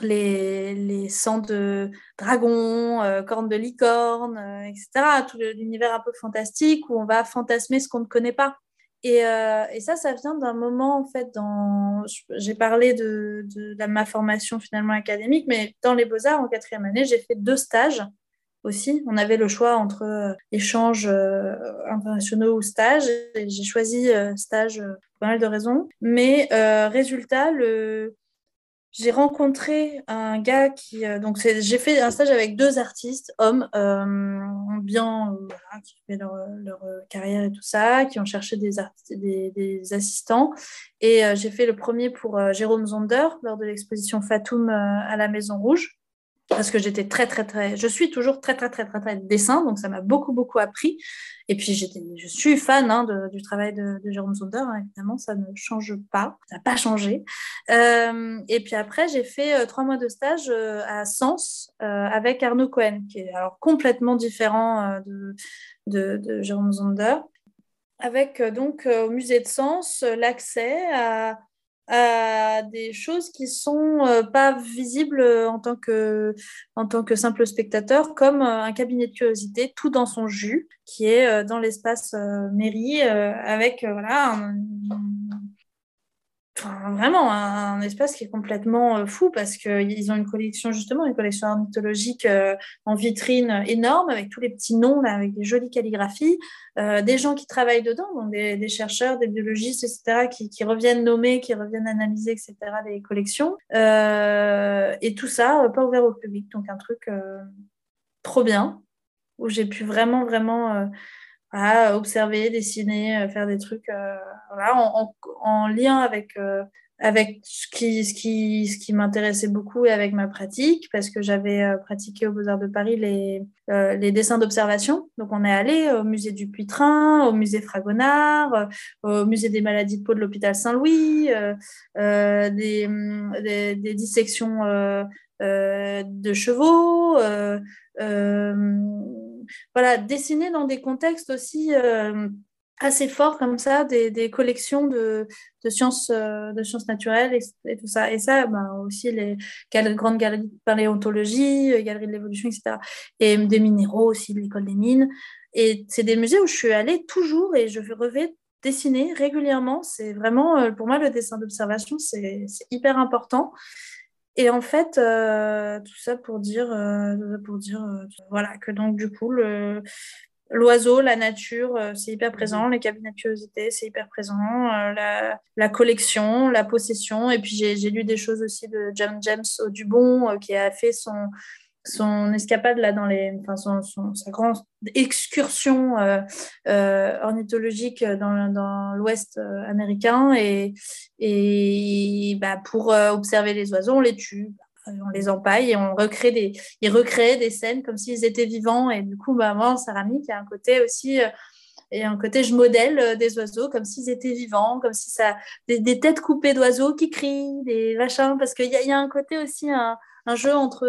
les, les sangs de dragons, cornes de licorne, etc. Tout l'univers un peu fantastique où on va fantasmer ce qu'on ne connaît pas. Et, et, ça, ça vient d'un moment, en fait, dans... j'ai parlé de, de, de, ma formation finalement académique, mais dans les beaux-arts, en quatrième année, j'ai fait deux stages On avait le choix entre euh, échanges euh, internationaux ou stages. J'ai choisi euh, stage pour pas mal de raisons. Mais résultat, le... j'ai rencontré un gars qui. donc, j'ai fait un stage avec deux artistes, hommes, bien, qui ont fait leur, carrière et tout ça, qui ont cherché des, des assistants. Et j'ai fait le premier pour Jérôme Zonder lors de l'exposition Fatoum à la Maison Rouge parce que j'étais très, très, très, je suis toujours très, très, très, très, très dessin, donc ça m'a beaucoup, beaucoup appris. Et puis, je suis fan hein, du travail de, Jérôme Zonder, hein, évidemment, ça ne change pas, ça n'a pas changé. Euh, et puis après, j'ai fait euh, trois mois de stage euh, à Sens avec Arnaud Cohen, qui est alors complètement différent de, de, de, Jérôme Zonder, avec donc au musée de Sens l'accès à à des choses qui sont euh, pas visibles en tant que en tant que simple spectateur comme euh, un cabinet de curiosité tout dans son jus qui est euh, dans l'espace mairie avec voilà vraiment un, espace qui est complètement euh, fou parce qu'ils ont une collection, justement, une collection ornithologique euh, en vitrine énorme avec tous les petits noms, là, avec des jolies calligraphies, euh, des gens qui travaillent dedans, donc des, chercheurs, des biologistes, etc., qui, reviennent nommer, qui reviennent analyser, etc., les collections. et tout ça, pas ouvert au public, donc un truc trop bien, où j'ai pu vraiment, vraiment à observer, dessiner, euh, faire des trucs euh, voilà, en, en, lien avec, euh, avec ce qui, ce qui, ce qui m'intéressait beaucoup et avec ma pratique, parce que j'avais pratiqué au Beaux-Arts de Paris les, les dessins d'observation. Donc on est allé au musée du Puitrin, au musée Fragonard, au musée des maladies de peau de l'hôpital Saint-Louis, des, des, des, dissections de chevaux voilà, dessiner dans des contextes aussi euh, assez forts comme ça, des, collections de, sciences, euh, de sciences naturelles et, tout ça. Et ça, ben, aussi les grandes galeries de paléontologie, euh, galeries de l'évolution, etc. Et des minéraux aussi, l'école des mines. Et c'est des musées où je suis allée toujours et je revais dessiner régulièrement. C'est vraiment, pour moi, le dessin d'observation, c'est hyper important. Et en fait, euh, tout ça pour dire, euh, pour dire euh, voilà, que donc du coup, l'oiseau, la nature, c'est hyper présent, les cabinets de curiosité, c'est hyper présent, la, la, collection, la possession. Et puis j'ai lu des choses aussi de James, James Dubon qui a fait son, son escapade là dans les, enfin son, sa grande excursion euh, euh, ornithologique dans, dans l'Ouest euh, américain et, et bah, pour observer les oiseaux, on les tue, on les empaille et on recrée des, ils recréent des scènes comme s'ils étaient vivants et du coup, bah, moi, en céramique, il y a un côté aussi et un côté je modèle des oiseaux comme s'ils étaient vivants, comme si ça des, têtes coupées d'oiseaux qui crient, des machins, parce qu'il y, y, a un côté aussi un jeu entre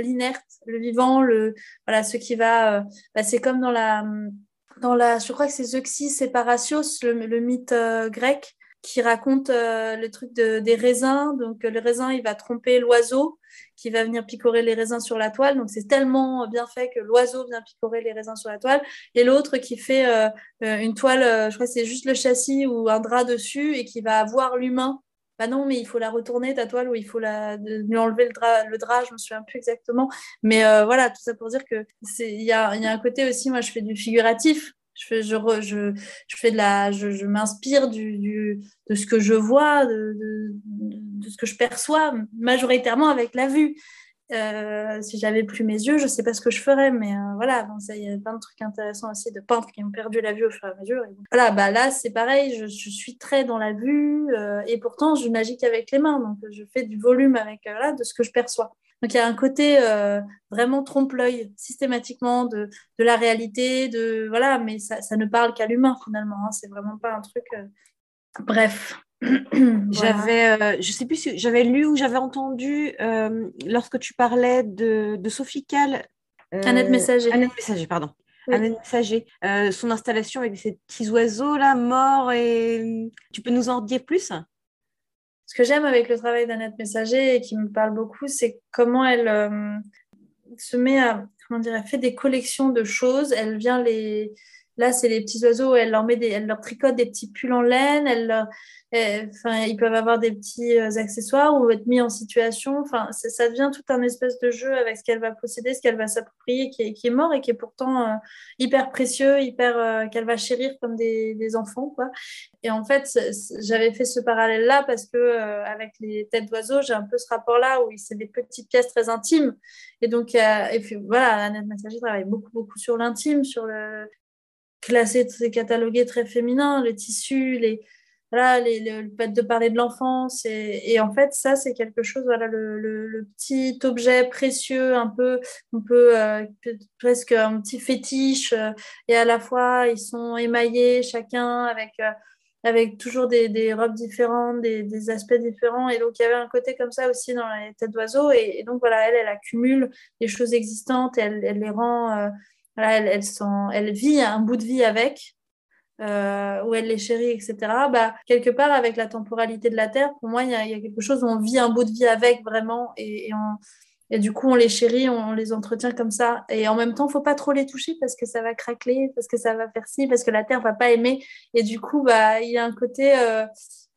l'inerte, le, vivant, le, voilà, ce qui va. Euh, bah, c'est comme dans la, dans la. Je crois que c'est Zeuxis et Parasios, le, mythe euh, grec, qui raconte euh, le truc de, des raisins. Donc, le raisin, il va tromper l'oiseau qui va venir picorer les raisins sur la toile. Donc, c'est tellement bien fait que l'oiseau vient picorer les raisins sur la toile. Et l'autre qui fait une toile, je crois que c'est juste le châssis ou un drap dessus et qui va avoir l'humain bah non, mais il faut la retourner, ta toile, ou il faut la, lui enlever le drap, le drap, je me souviens plus exactement. Mais euh, voilà, tout ça pour dire que il y a, un côté aussi, moi je fais du figuratif. Je fais, je, je, je fais de la, je, je m'inspire de ce que je vois, de, de, ce que je perçois, majoritairement avec la vue. Euh, si j'avais plus mes yeux, je ne sais pas ce que je ferais, mais euh, voilà, il y a plein de trucs intéressants aussi de peintres qui ont perdu la vue au fur et à mesure. voilà, bah là, c'est pareil, je, suis très dans la vue euh, et pourtant, je magique qu'avec les mains, donc je fais du volume avec voilà, de ce que je perçois. Donc il y a un côté vraiment trompe-l'œil systématiquement de, la réalité, de voilà, mais ça, ça ne parle qu'à l'humain finalement. Hein, c'est vraiment pas un truc. Bref.
J'avais, euh, je sais plus si j'avais lu ou j'avais entendu euh, lorsque tu parlais de, de Sophie Cal.
Euh, Annette Messager.
Annette Messager, pardon. Annette Messager. son installation avec ces petits oiseaux là, morts, et tu peux nous en dire plus?
Ce que j'aime avec le travail d'Annette Messager et qui me parle beaucoup, c'est comment elle se met à, comment dire, elle fait des collections de choses. Elle vient les Là, c'est les petits oiseaux, elle leur, met des, elle leur tricote des petits pulls en laine, elle, enfin, ils peuvent avoir des petits euh, accessoires ou être mis en situation. Ça devient tout un espèce de jeu avec ce qu'elle va posséder, ce qu'elle va s'approprier, qui est, mort et qui est pourtant euh, hyper précieux, hyper euh, qu'elle va chérir comme des, des, enfants, quoi. Et en fait, j'avais fait ce parallèle-là parce que avec les têtes d'oiseaux, j'ai un peu ce rapport-là où c'est des petites pièces très intimes. Et donc, et puis, voilà, Annette Massager travaille beaucoup, beaucoup sur l'intime, sur le classé, catalogué très féminin, le tissu, les, voilà, les, le, fait de parler de l'enfance. Et, en fait, ça, c'est quelque chose, voilà, le, petit objet précieux, un peu, on peut euh, presque un petit fétiche. Euh, et à la fois, ils sont émaillés, chacun avec, euh, avec toujours des, robes différentes, des, aspects différents. Et donc, il y avait un côté comme ça aussi dans les têtes d'oiseaux. Et, donc, voilà, elle, elle accumule des choses existantes elle, elle les rend. Elle, vit un bout de vie avec, euh, où elle les chérit, etc. Bah, quelque part, avec la temporalité de la Terre, pour moi, il y, a, quelque chose où on vit un bout de vie avec vraiment, et, on, et du coup, on les chérit, on, les entretient comme ça. Et en même temps, il faut pas trop les toucher parce que ça va craquer, parce que ça va faire ci, parce que la Terre va pas aimer. Et du coup, bah, il y a un côté, euh,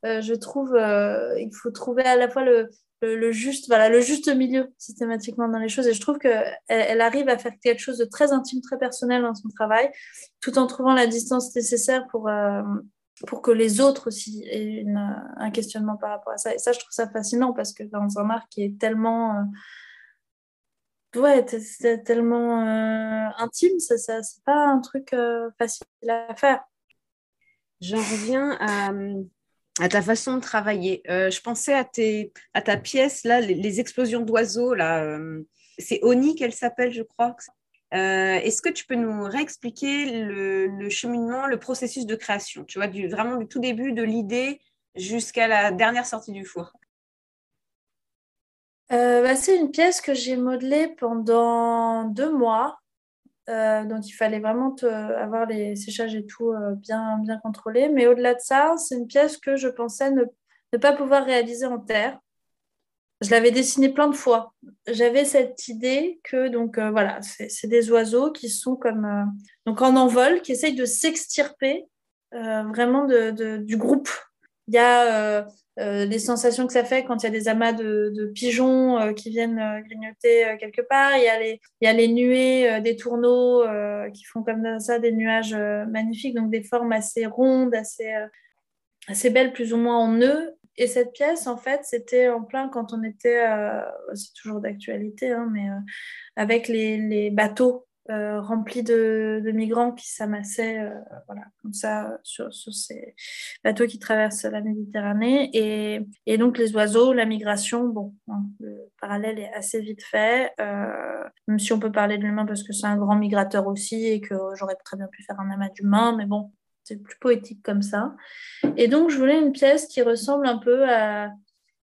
euh, je trouve, euh, il faut trouver à la fois le, le, juste, voilà, le juste milieu systématiquement dans les choses. Et je trouve qu'elle elle arrive à faire quelque chose de très intime, très personnel dans son travail, tout en trouvant la distance nécessaire pour, euh, pour que les autres aussi aient un questionnement par rapport à ça. Et ça, je trouve ça fascinant parce que dans un art qui est tellement... Euh, ouais, tellement euh, intime, ça, ça c'est pas un truc facile à faire.
J'en reviens à, à ta façon de travailler. Euh, je pensais à, ta pièce, là, les, explosions d'oiseaux. Euh, c'est Oni qu'elle s'appelle, je crois. Euh, est-ce que tu peux nous réexpliquer le, cheminement, le processus de création Tu vois, vraiment du tout début de l'idée jusqu'à la dernière sortie du four?
Bah, c'est une pièce que j'ai modelée pendant deux mois. Euh, donc il fallait vraiment avoir les séchages et tout euh, bien, bien contrôlés. Mais au-delà de ça, c'est une pièce que je pensais ne, pas pouvoir réaliser en terre. Je l'avais dessinée plein de fois. J'avais cette idée que donc euh, voilà, c'est des oiseaux qui sont comme donc en envol, qui essayent de s'extirper vraiment du groupe. Il y a euh, les sensations que ça fait quand il y a des amas de, pigeons euh, qui viennent euh, grignoter quelque part. Il y a les, les nuées des tourneaux qui font comme ça des nuages magnifiques, donc des formes assez rondes, assez, belles, plus ou moins en nœud. Et cette pièce, en fait, c'était en plein quand on était, c'est toujours d'actualité, hein, mais avec les, les bateaux euh, rempli de, migrants qui s'amassaient euh, voilà, comme ça sur, ces bateaux qui traversent la Méditerranée. Et, et donc les oiseaux, la migration, bon, hein, le parallèle est assez vite fait, euh, même si on peut parler de l'humain parce que c'est un grand migrateur aussi et que j'aurais très bien pu faire un amas d'humains, mais bon, c'est plus poétique comme ça. Et donc je voulais une pièce qui ressemble un peu à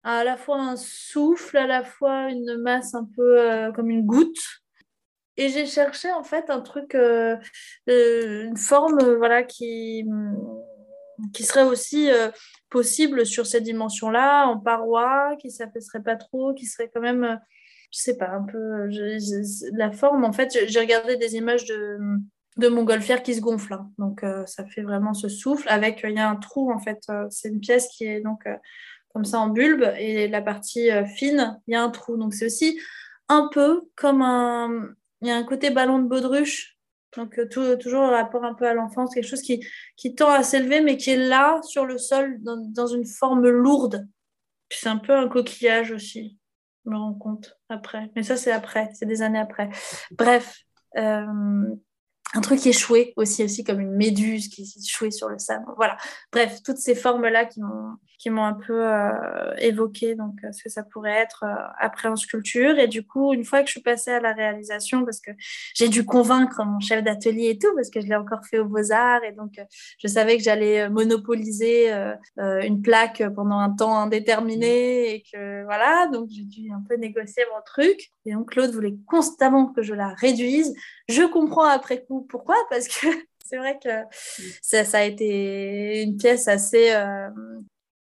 à la fois un souffle, à la fois une masse un peu comme une goutte. Et j'ai cherché en fait un truc, une forme voilà, qui, qui serait aussi possible sur cette dimension-là, en paroi, qui s'affaisserait pas trop, qui serait quand même je sais pas, un peu la forme. En fait, j'ai regardé des images de, de montgolfière qui se gonfle. Hein. Donc, euh, ça fait vraiment ce souffle. Avec, il y a un trou, en fait. Euh, c'est une pièce qui est donc euh, comme ça en bulbe. Et la partie fine, il y a un trou. Donc, c'est aussi un peu comme un. Il y a un côté ballon de baudruche. Donc, toujours le rapport un peu à l'enfance, quelque chose qui, tend à s'élever, mais qui est là, sur le sol, dans, une forme lourde. C'est un peu un coquillage aussi me rends compte après. Mais ça, c'est après, c'est des années après. Bref, euh, un truc échoué aussi, aussi comme une méduse qui est échouée sur le sable. Voilà. Bref, toutes ces formes-là qui m'ont un peu euh, évoqué donc euh, ce que ça pourrait être euh, après en sculpture. Et du coup, une fois que je suis passée à la réalisation, parce que j'ai dû convaincre mon chef d'atelier et tout, parce que je l'ai encore fait aux Beaux-Arts, et donc je savais que j'allais monopoliser une plaque pendant un temps indéterminé, et que voilà, donc j'ai dû un peu négocier mon truc. Et donc Claude voulait constamment que je la réduise. Je comprends après coup pourquoi, parce que c'est vrai que ça, ça, a été une pièce assez,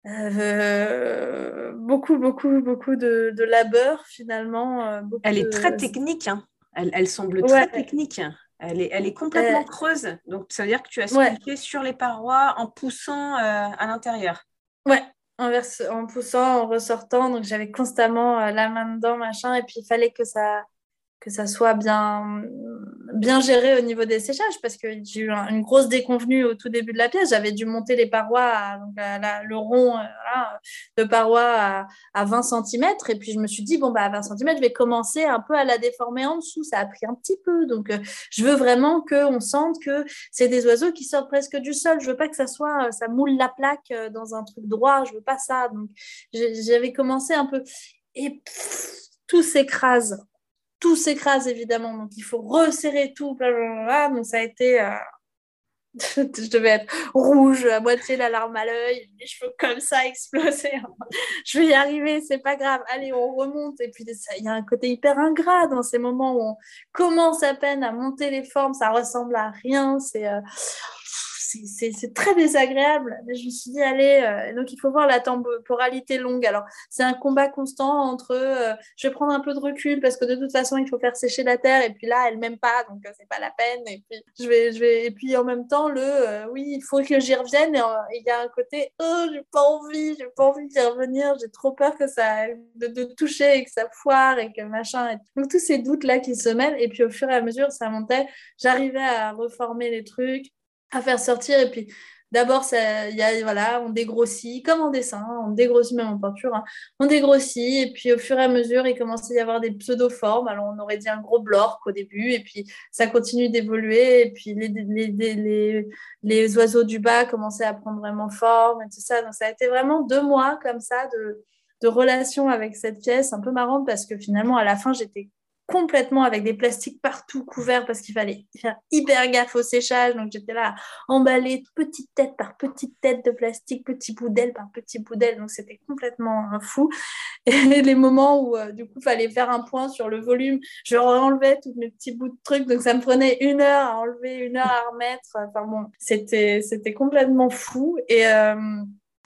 euh, beaucoup, beaucoup, beaucoup de, de labeur finalement. Euh,
elle est très technique, hein. elle, elle, semble très technique. Elle est, elle est complètement euh, creuse, donc ça veut dire que tu as sculpté sur les parois en poussant à l'intérieur.
Ouais, en, en, poussant, en ressortant, donc j'avais constamment la main dedans, machin, et puis il fallait que ça, que ça soit bien, bien géré au niveau des séchages parce que j'ai eu une grosse déconvenue au tout début de la pièce. J'avais dû monter les parois, le rond euh, de parois à, 20 cm et puis je me suis dit, bon, bah, à 20 cm, je vais commencer un peu à la déformer en dessous. Ça a pris un petit peu. Donc, euh, je veux vraiment qu'on sente que c'est des oiseaux qui sortent presque du sol. Je veux pas que ça soit, ça moule la plaque euh, dans un truc droit. Je veux pas ça. Donc, j'avais commencé un peu et tout s'écrase tout s'écrase évidemment, donc il faut resserrer tout, blablabla. donc ça a été, euh, je devais être rouge, à moitié la larme à l'œil, les cheveux comme ça exploser. je vais y arriver, c'est pas grave, allez, on remonte. Et puis il y a un côté hyper ingrat dans ces moments où on commence à peine à monter les formes, ça ressemble à rien, c'est... Euh, c'est très désagréable. Je me suis dit, allez, euh, donc il faut voir la temporalité longue. Alors, c'est un combat constant entre euh, je vais prendre un peu de recul parce que de toute façon, il faut faire sécher la terre et puis là, elle m'aime pas, donc euh, c'est pas la peine. Et puis en même temps, le oui, il faut que j'y revienne. Et il y a un côté, oh, j'ai pas envie, j'ai pas envie d'y revenir, j'ai trop peur que ça, de, de, toucher et que ça foire et que machin. Donc, tous ces doutes-là qui se mêlent. Et puis, au fur et à mesure, ça montait. J'arrivais à reformer les trucs à faire sortir. Et puis, d'abord, voilà, on dégrossit, comme en dessin, hein, on dégrossit même en peinture, hein. on dégrossit. Et puis, au fur et à mesure, il commence à y avoir des pseudo-formes. Alors, on aurait dit un gros blork au début. Et puis, ça continue d'évoluer. Et puis, les, les, les, oiseaux du bas commençaient à prendre vraiment forme et tout ça. Donc, ça a été vraiment deux mois comme ça de de relation avec cette pièce un peu marrante parce que finalement à la fin j'étais complètement avec des plastiques partout couverts parce qu'il fallait faire hyper gaffe au séchage. Donc j'étais là emballée petite tête par petite tête de plastique, petit bout d'aile par petit bout d'aile. Donc c'était complètement fou. Et les moments où euh, du coup fallait faire un point sur le volume, je enlevais tous mes petits bouts de trucs. Donc ça me prenait une heure à enlever, une heure à remettre. Enfin bon, c'était, c'était complètement fou. Et. Euh,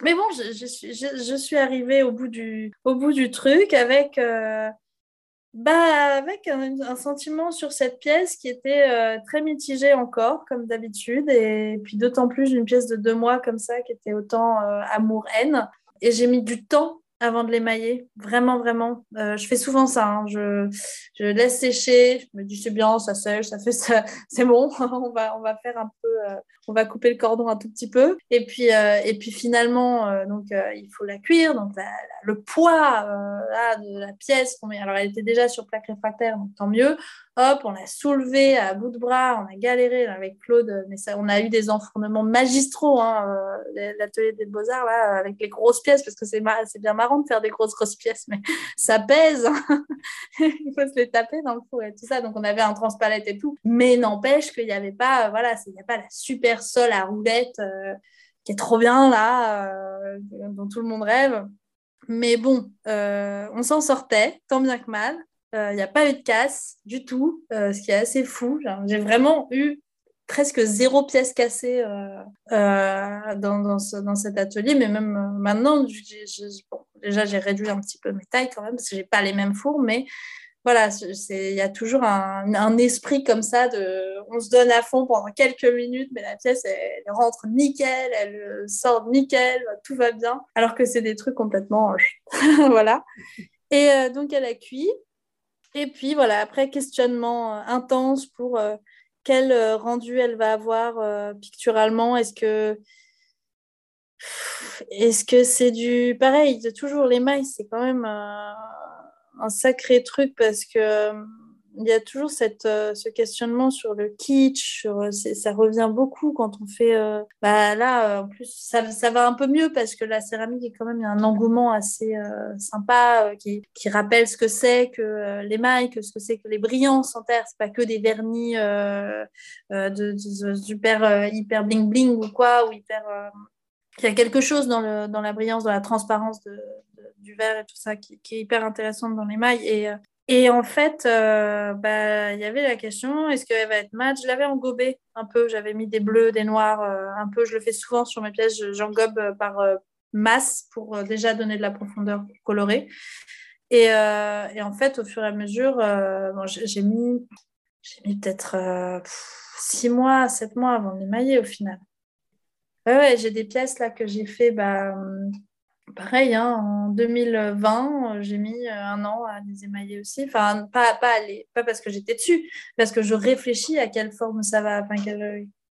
mais bon, je, suis, je, suis arrivée au bout du, au bout du truc avec, euh, bah, avec un, sentiment sur cette pièce qui était euh, très mitigé encore, comme d'habitude, et puis d'autant plus une pièce de deux mois comme ça, qui était autant euh, amour-haine. Et j'ai mis du temps avant de l'émailler. Vraiment, vraiment. Euh, je fais souvent ça. Hein. Je, je, laisse sécher. Je me dis, c'est bien, ça sèche, ça fait ça. C'est bon. on, va, on va faire un peu. Euh, on va couper le cordon un tout petit peu. Et puis, euh, et puis finalement, donc, il faut la cuire. Donc, le poids de la pièce qu'on met. Alors, elle était déjà sur plaque réfractaire, donc tant mieux. Hop, on l'a soulevé à bout de bras, on a galéré avec Claude, mais ça, on a eu des enfournements magistraux, hein, euh, l'atelier des beaux-arts, là, avec les grosses pièces, parce que c'est, bien marrant de faire des grosses, grosses pièces, mais ça pèse, hein. il faut se les taper dans le four et tout ça, donc on avait un transpalette et tout, mais n'empêche qu'il n'y avait pas, voilà, il n'y a pas la super sol à roulette euh, qui est trop bien là, euh, dont tout le monde rêve. Mais bon, on s'en sortait, tant bien que mal. Il n'y a pas eu de casse du tout, ce qui est assez fou. J'ai vraiment eu presque zéro pièce cassée euh, euh, dans, dans, cet atelier, mais même euh, maintenant, déjà j'ai réduit un petit peu mes tailles quand même, parce que j'ai pas les mêmes fours, mais voilà, il y a toujours un, esprit comme ça de on se donne à fond pendant quelques minutes, mais la pièce elle, rentre nickel, elle sort nickel, tout va bien, alors que c'est des trucs complètement voilà. Et donc elle a cuit. Et puis voilà, après questionnement intense pour quel euh, rendu elle va avoir euh, picturalement. Est-ce que est-ce que c'est du pareil toujours les mailles? C'est quand même euh, un sacré truc parce que il y a toujours cette, euh, ce questionnement sur le kitsch, euh, ça revient beaucoup quand on fait. Euh, bah là, en plus, ça, ça, va un peu mieux parce que la céramique est quand même un engouement assez sympa qui, qui, rappelle ce que c'est que l'émail, que ce que c'est que les brillants sans terre. C'est pas que des vernis de, super hyper bling bling ou quoi, ou hyper. il y a quelque chose dans, le, dans la brillance, dans la transparence de, du verre et tout ça qui, qui, est hyper intéressante dans l'émail. Et, et en fait, euh, bah, il y avait la question est-ce qu'elle va être mat Je l'avais engobée un peu. J'avais mis des bleus, des noirs, euh, un peu. Je le fais souvent sur mes pièces. J'engobe euh, par masse pour déjà donner de la profondeur colorée. Et, et, en fait, au fur et à mesure, j'ai mis, mis peut-être six mois, sept mois avant de l'émailler au final. Ouais, ouais, j'ai des pièces là que j'ai fait. Bah, pareil, hein, en 2020, j'ai mis euh, un an à les émailler aussi. Enfin, pas, pas, pas parce que j'étais dessus, parce que je réfléchis à quelle forme ça va, enfin,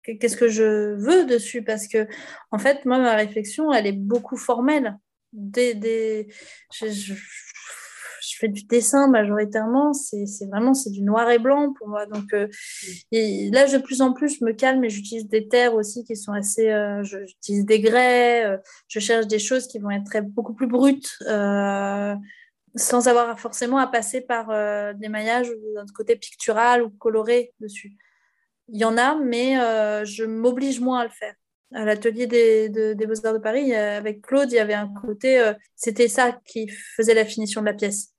qu'est-ce que je veux dessus. Parce que, en fait, moi, ma réflexion, elle est beaucoup formelle. Des, des... je, je fais du dessin majoritairement, c'est vraiment c'est du noir et blanc pour moi. Donc euh, et là, de plus en plus, je me calme et j'utilise des terres aussi qui sont assez. Euh, j'utilise des grès, euh, je cherche des choses qui vont être très, beaucoup plus brutes. sans avoir forcément à passer par des maillages d'un côté pictural ou coloré dessus. Il y en a, mais je m'oblige moins à le faire à l'atelier des, des Beaux-Arts de Paris, avec Claude, il y avait un côté, c'était ça qui faisait la finition de la pièce.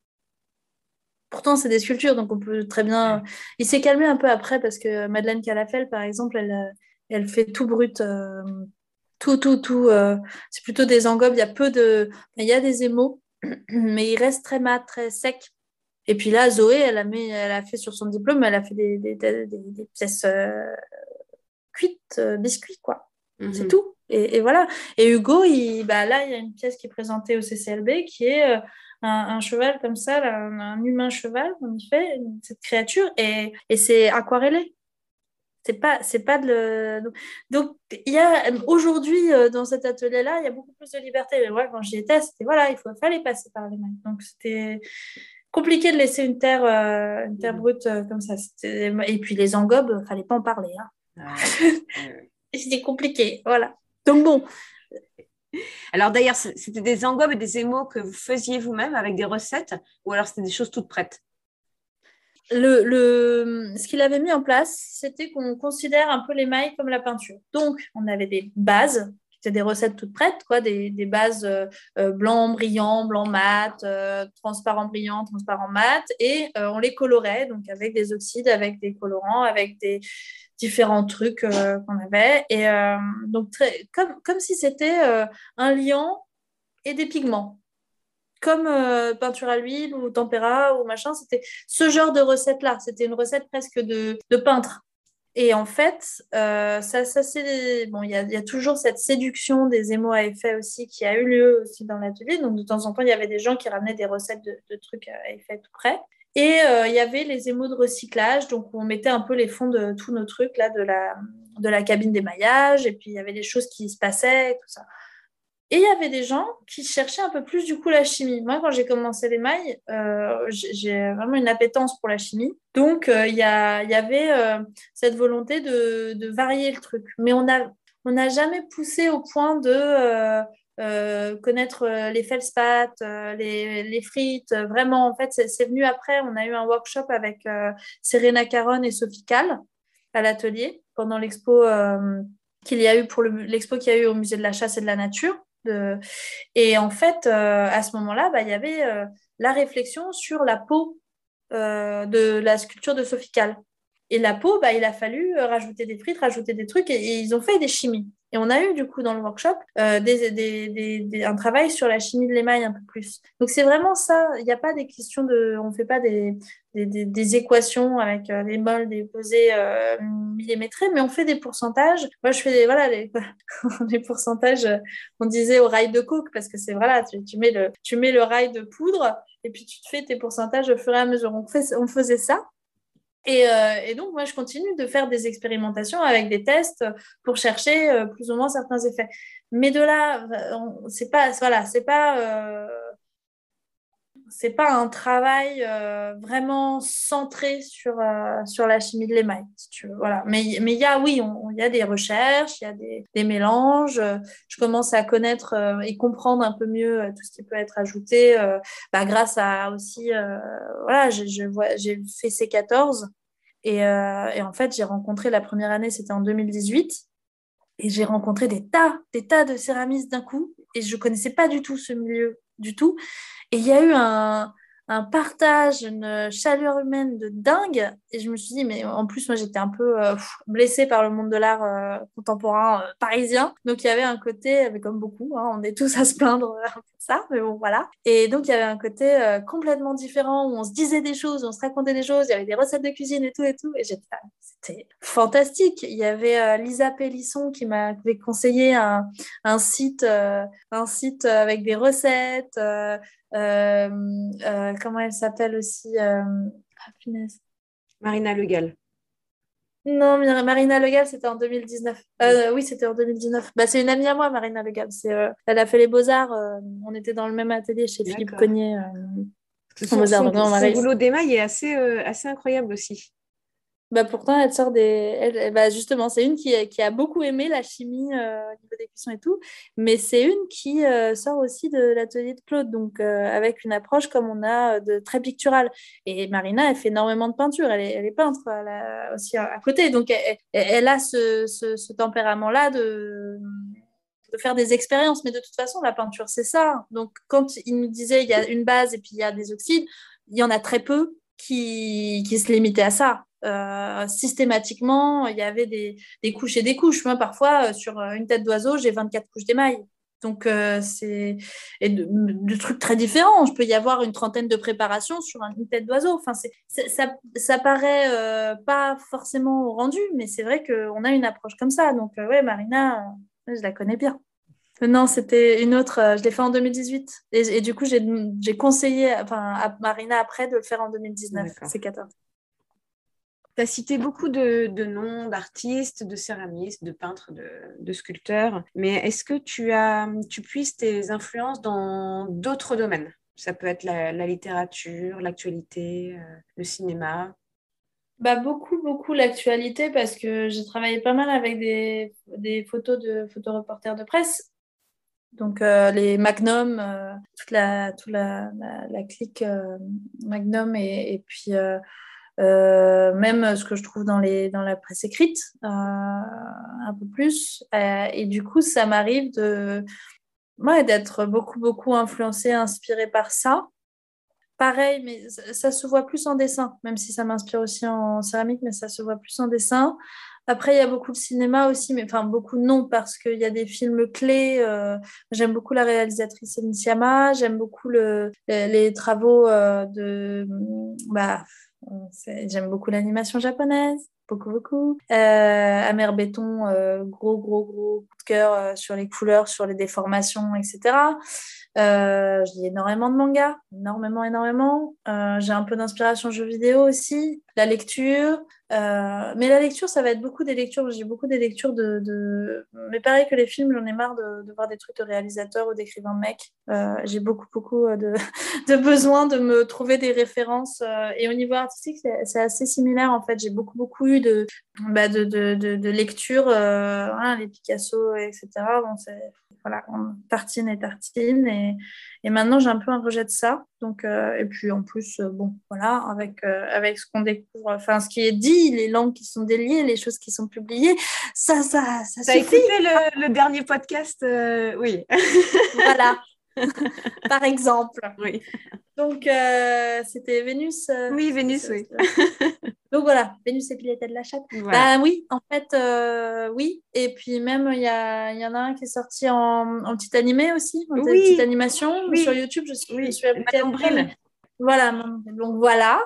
Pourtant, c'est des sculptures, donc on peut très bien. Il s'est calmé un peu après parce que Madeleine Calafel, par exemple, elle, euh, elle fait tout brut, euh, tout, tout, tout. Euh, c'est plutôt des engobes. Il y a peu de. Il y a des émaux, mais il reste très mat, très sec. Et puis là, Zoé, elle a, mis, elle a fait sur son diplôme, elle a fait des, des, des, pièces cuites, biscuits, quoi. C'est mhm. tout. Et, et, voilà. Et Hugo, il, bah là, il y a une pièce qui est présentée au CCLB qui est un, cheval comme ça, un, humain cheval, on y fait cette créature, et, et c'est aquarellé. C'est pas, c'est pas de le... Donc, il y a aujourd'hui euh, dans cet atelier-là, il y a beaucoup plus de liberté. Mais moi, quand j'y étais, c'était voilà, il faut, fallait passer par les mains. Donc, c'était compliqué de laisser une terre, euh, une terre brute euh, comme ça. Et puis les engobes, fallait pas en parler. Hein. c'était compliqué, voilà. Donc bon,
alors d'ailleurs, c'était des engobes et des émaux que vous faisiez vous-même avec des recettes ou alors c'était des choses toutes prêtes?
Ce qu'il avait mis en place, c'était qu'on considère un peu les mailles comme la peinture. Donc, on avait des bases, des recettes toutes prêtes, quoi, des, bases euh, euh, blanc brillant, blanc mat, euh, transparent brillant, transparent mat, et on les colorait, donc avec des oxydes, avec des colorants, avec des, différents trucs qu'on avait. Et donc, très, comme, comme si c'était un liant et des pigments. Comme peinture à l'huile ou tempéra ou machin, c'était ce genre de recette-là. C'était une recette presque de, de peintre. Et en fait, ça, ça c'est bon, il y a, toujours cette séduction des émaux à effet aussi qui a eu lieu aussi dans l'atelier. Donc de temps en temps, il y avait des gens qui ramenaient des recettes de, trucs à effet tout près. Et euh, il y avait les émaux de recyclage, donc on mettait un peu les fonds de tous nos trucs là, de la, de la cabine d'émaillage, et puis il y avait des choses qui se passaient, tout ça. Et il y avait des gens qui cherchaient un peu plus du coup la chimie. Moi, quand j'ai commencé l'émail, euh, j'ai vraiment une appétence pour la chimie. Donc, euh, il y, a, y, avait cette volonté de, de, varier le truc. Mais on n'a on jamais poussé au point de euh, connaître euh, les feldspaths, euh, les, les, frites. Vraiment, en fait, c'est venu après. On a eu un workshop avec Serena Caron et Sophie Cal à l'atelier pendant l'expo qu'il y a eu pour l'expo qu'il y a eu au musée de la chasse et de la nature. Et en fait, à ce moment-là, bah, il y avait la réflexion sur la peau de la sculpture de Sophie Et la peau, bah, il a fallu rajouter des frites, rajouter des trucs, et ils ont fait des chimies. Et on a eu du coup dans le workshop euh, un travail sur la chimie de l'émail un peu plus. Donc c'est vraiment ça. Il n'y a pas des questions de, on ne fait pas des, équations avec euh, les molles, des pesées euh, millimétrées, mais on fait des pourcentages. Moi je fais des, voilà les, pourcentages. On disait au rail de coke parce que c'est voilà, tu, mets le tu mets le rail de poudre et puis tu te fais tes pourcentages au fur et à mesure. On, fait, on faisait ça. Euh, et, donc, moi, je continue de faire des expérimentations avec des tests pour chercher euh, plus ou moins certains effets. Mais de là, c'est pas, voilà, c'est pas, euh, c'est pas un travail vraiment centré sur, sur la chimie de l'émail. Voilà. Mais il y a, oui, il y a des recherches, il y a des, des, mélanges. Je commence à connaître et comprendre un peu mieux tout ce qui peut être ajouté bah, grâce à aussi, voilà, j'ai fait C14 euh, et, en fait, j'ai rencontré la première année, c'était en 2018. Et j'ai rencontré des tas, des tas de céramistes d'un coup. Et je connaissais pas du tout ce milieu, du tout. Et il y a eu un, un partage, une chaleur humaine de dingue. Et je me suis dit, mais en plus, moi, j'étais un peu euh, blessée par le monde de l'art euh, contemporain euh, parisien. Donc, il y avait un côté, comme beaucoup, hein, on est tous à se plaindre de ça, mais bon, voilà. Et donc, il y avait un côté complètement différent où on se disait des choses, on se racontait des choses, il y avait des recettes de cuisine et tout et tout. Et c'était fantastique. Il y avait Lisa Pélisson qui m'avait conseillé un, un site, un site avec des recettes. Euh, euh, comment elle s'appelle aussi euh,
ah, Marina Legal.
Non, Marina Legal, c'était en 2019. oui, c'était en 2019. Bah, c'est une amie à moi, Marina Legal. elle a fait les Beaux-Arts. on était dans le même atelier chez Philippe Cognier.
son, son, boulot d'émail est assez, assez incroyable aussi.
Bah pourtant, elle sort des. bah justement, c'est une qui, qui, a beaucoup aimé la chimie euh, au niveau des cuissons et tout, mais c'est une qui euh, sort aussi de l'atelier de Claude, donc euh, avec une approche comme on a de très picturale. Et Marina, elle fait énormément de peinture, elle est, elle peintre aussi à, côté, donc elle, a ce, ce, ce tempérament-là de de faire des expériences, mais de toute façon, la peinture, c'est ça. Donc, quand il nous disait il y a une base et puis il y a des oxydes, il y en a très peu qui, qui se limitaient à ça. Euh, systématiquement, il y avait des, couches et des couches. Moi, parfois, euh, sur euh, une tête d'oiseau, j'ai 24 couches d'émail. Donc, c'est de, trucs très différents. Je peux y avoir une trentaine de préparations sur une tête d'oiseau. Enfin, ça, ça paraît pas forcément rendu, mais c'est vrai qu'on a une approche comme ça. Donc, ouais, Marina, je la connais bien. Non, c'était une autre. je l'ai fait en 2018. Et, du coup, j'ai conseillé enfin, à Marina après de le faire en 2019. C'est 14.
Tu as cité beaucoup de, noms d'artistes, de céramistes, de peintres, de, sculpteurs, mais est-ce que tu, as, tu puisses tes influences dans d'autres domaines? Ça peut être la, littérature, l'actualité, euh, le cinéma
bah, Beaucoup, beaucoup l'actualité parce que j'ai travaillé pas mal avec des, photos de photoreporters de presse. Donc euh, les Magnum, euh, toute, la, toute la, clique Magnum et, puis même ce que je trouve dans, les, dans la presse écrite, euh, un peu plus. Euh, et du coup, ça m'arrive de d'être beaucoup, beaucoup influencée, inspirée par ça. Pareil, mais ça, se voit plus en dessin, même si ça m'inspire aussi en céramique, mais ça se voit plus en dessin. Après, il y a beaucoup de cinéma aussi, mais enfin beaucoup non, parce qu'il y a des films clés. j'aime beaucoup la réalisatrice Enisiama, j'aime beaucoup le, les, travaux de bah, J'aime beaucoup l'animation japonaise, beaucoup, beaucoup. Euh, Amer Béton, euh, gros, gros, gros coup de cœur euh, sur les couleurs, sur les déformations, etc. Euh, je énormément de mangas, énormément, énormément. J'ai un peu d'inspiration jeux vidéo aussi, la lecture. mais la lecture, ça va être beaucoup des lectures. J'ai beaucoup des lectures de, Mais pareil que les films, j'en ai marre de, voir des trucs de réalisateurs ou d'écrivains mecs. J'ai beaucoup, beaucoup de, de besoin de me trouver des références. et au niveau artistique, c'est assez similaire en fait. J'ai beaucoup, beaucoup eu de, bah, de, lectures, hein, les Picasso, etc. Bon, voilà, on tartine et tartine. Et, et maintenant, j'ai un peu un rejet de ça. Donc, euh, et puis en plus, euh, bon, voilà, avec, euh, avec ce qu'on découvre, enfin, ce qui est dit, les langues qui sont déliées, les choses qui sont publiées, ça, ça, ça
T'as
suffit.
écouté le, le dernier podcast euh, Oui.
Voilà, par exemple.
oui.
Donc, euh, c'était Vénus. euh,
Oui, Vénus, oui.
c'est- Donc voilà, Vénus et Pilette de la chatte.
Voilà.
Bah oui, en fait, euh, oui. Et puis même, il y, a, y en a un qui est sorti en, en petit animé aussi, en
Oui.
petite animation
Oui.
sur YouTube. Je suis,
Oui,
je suis
Bril.
Voilà, donc voilà.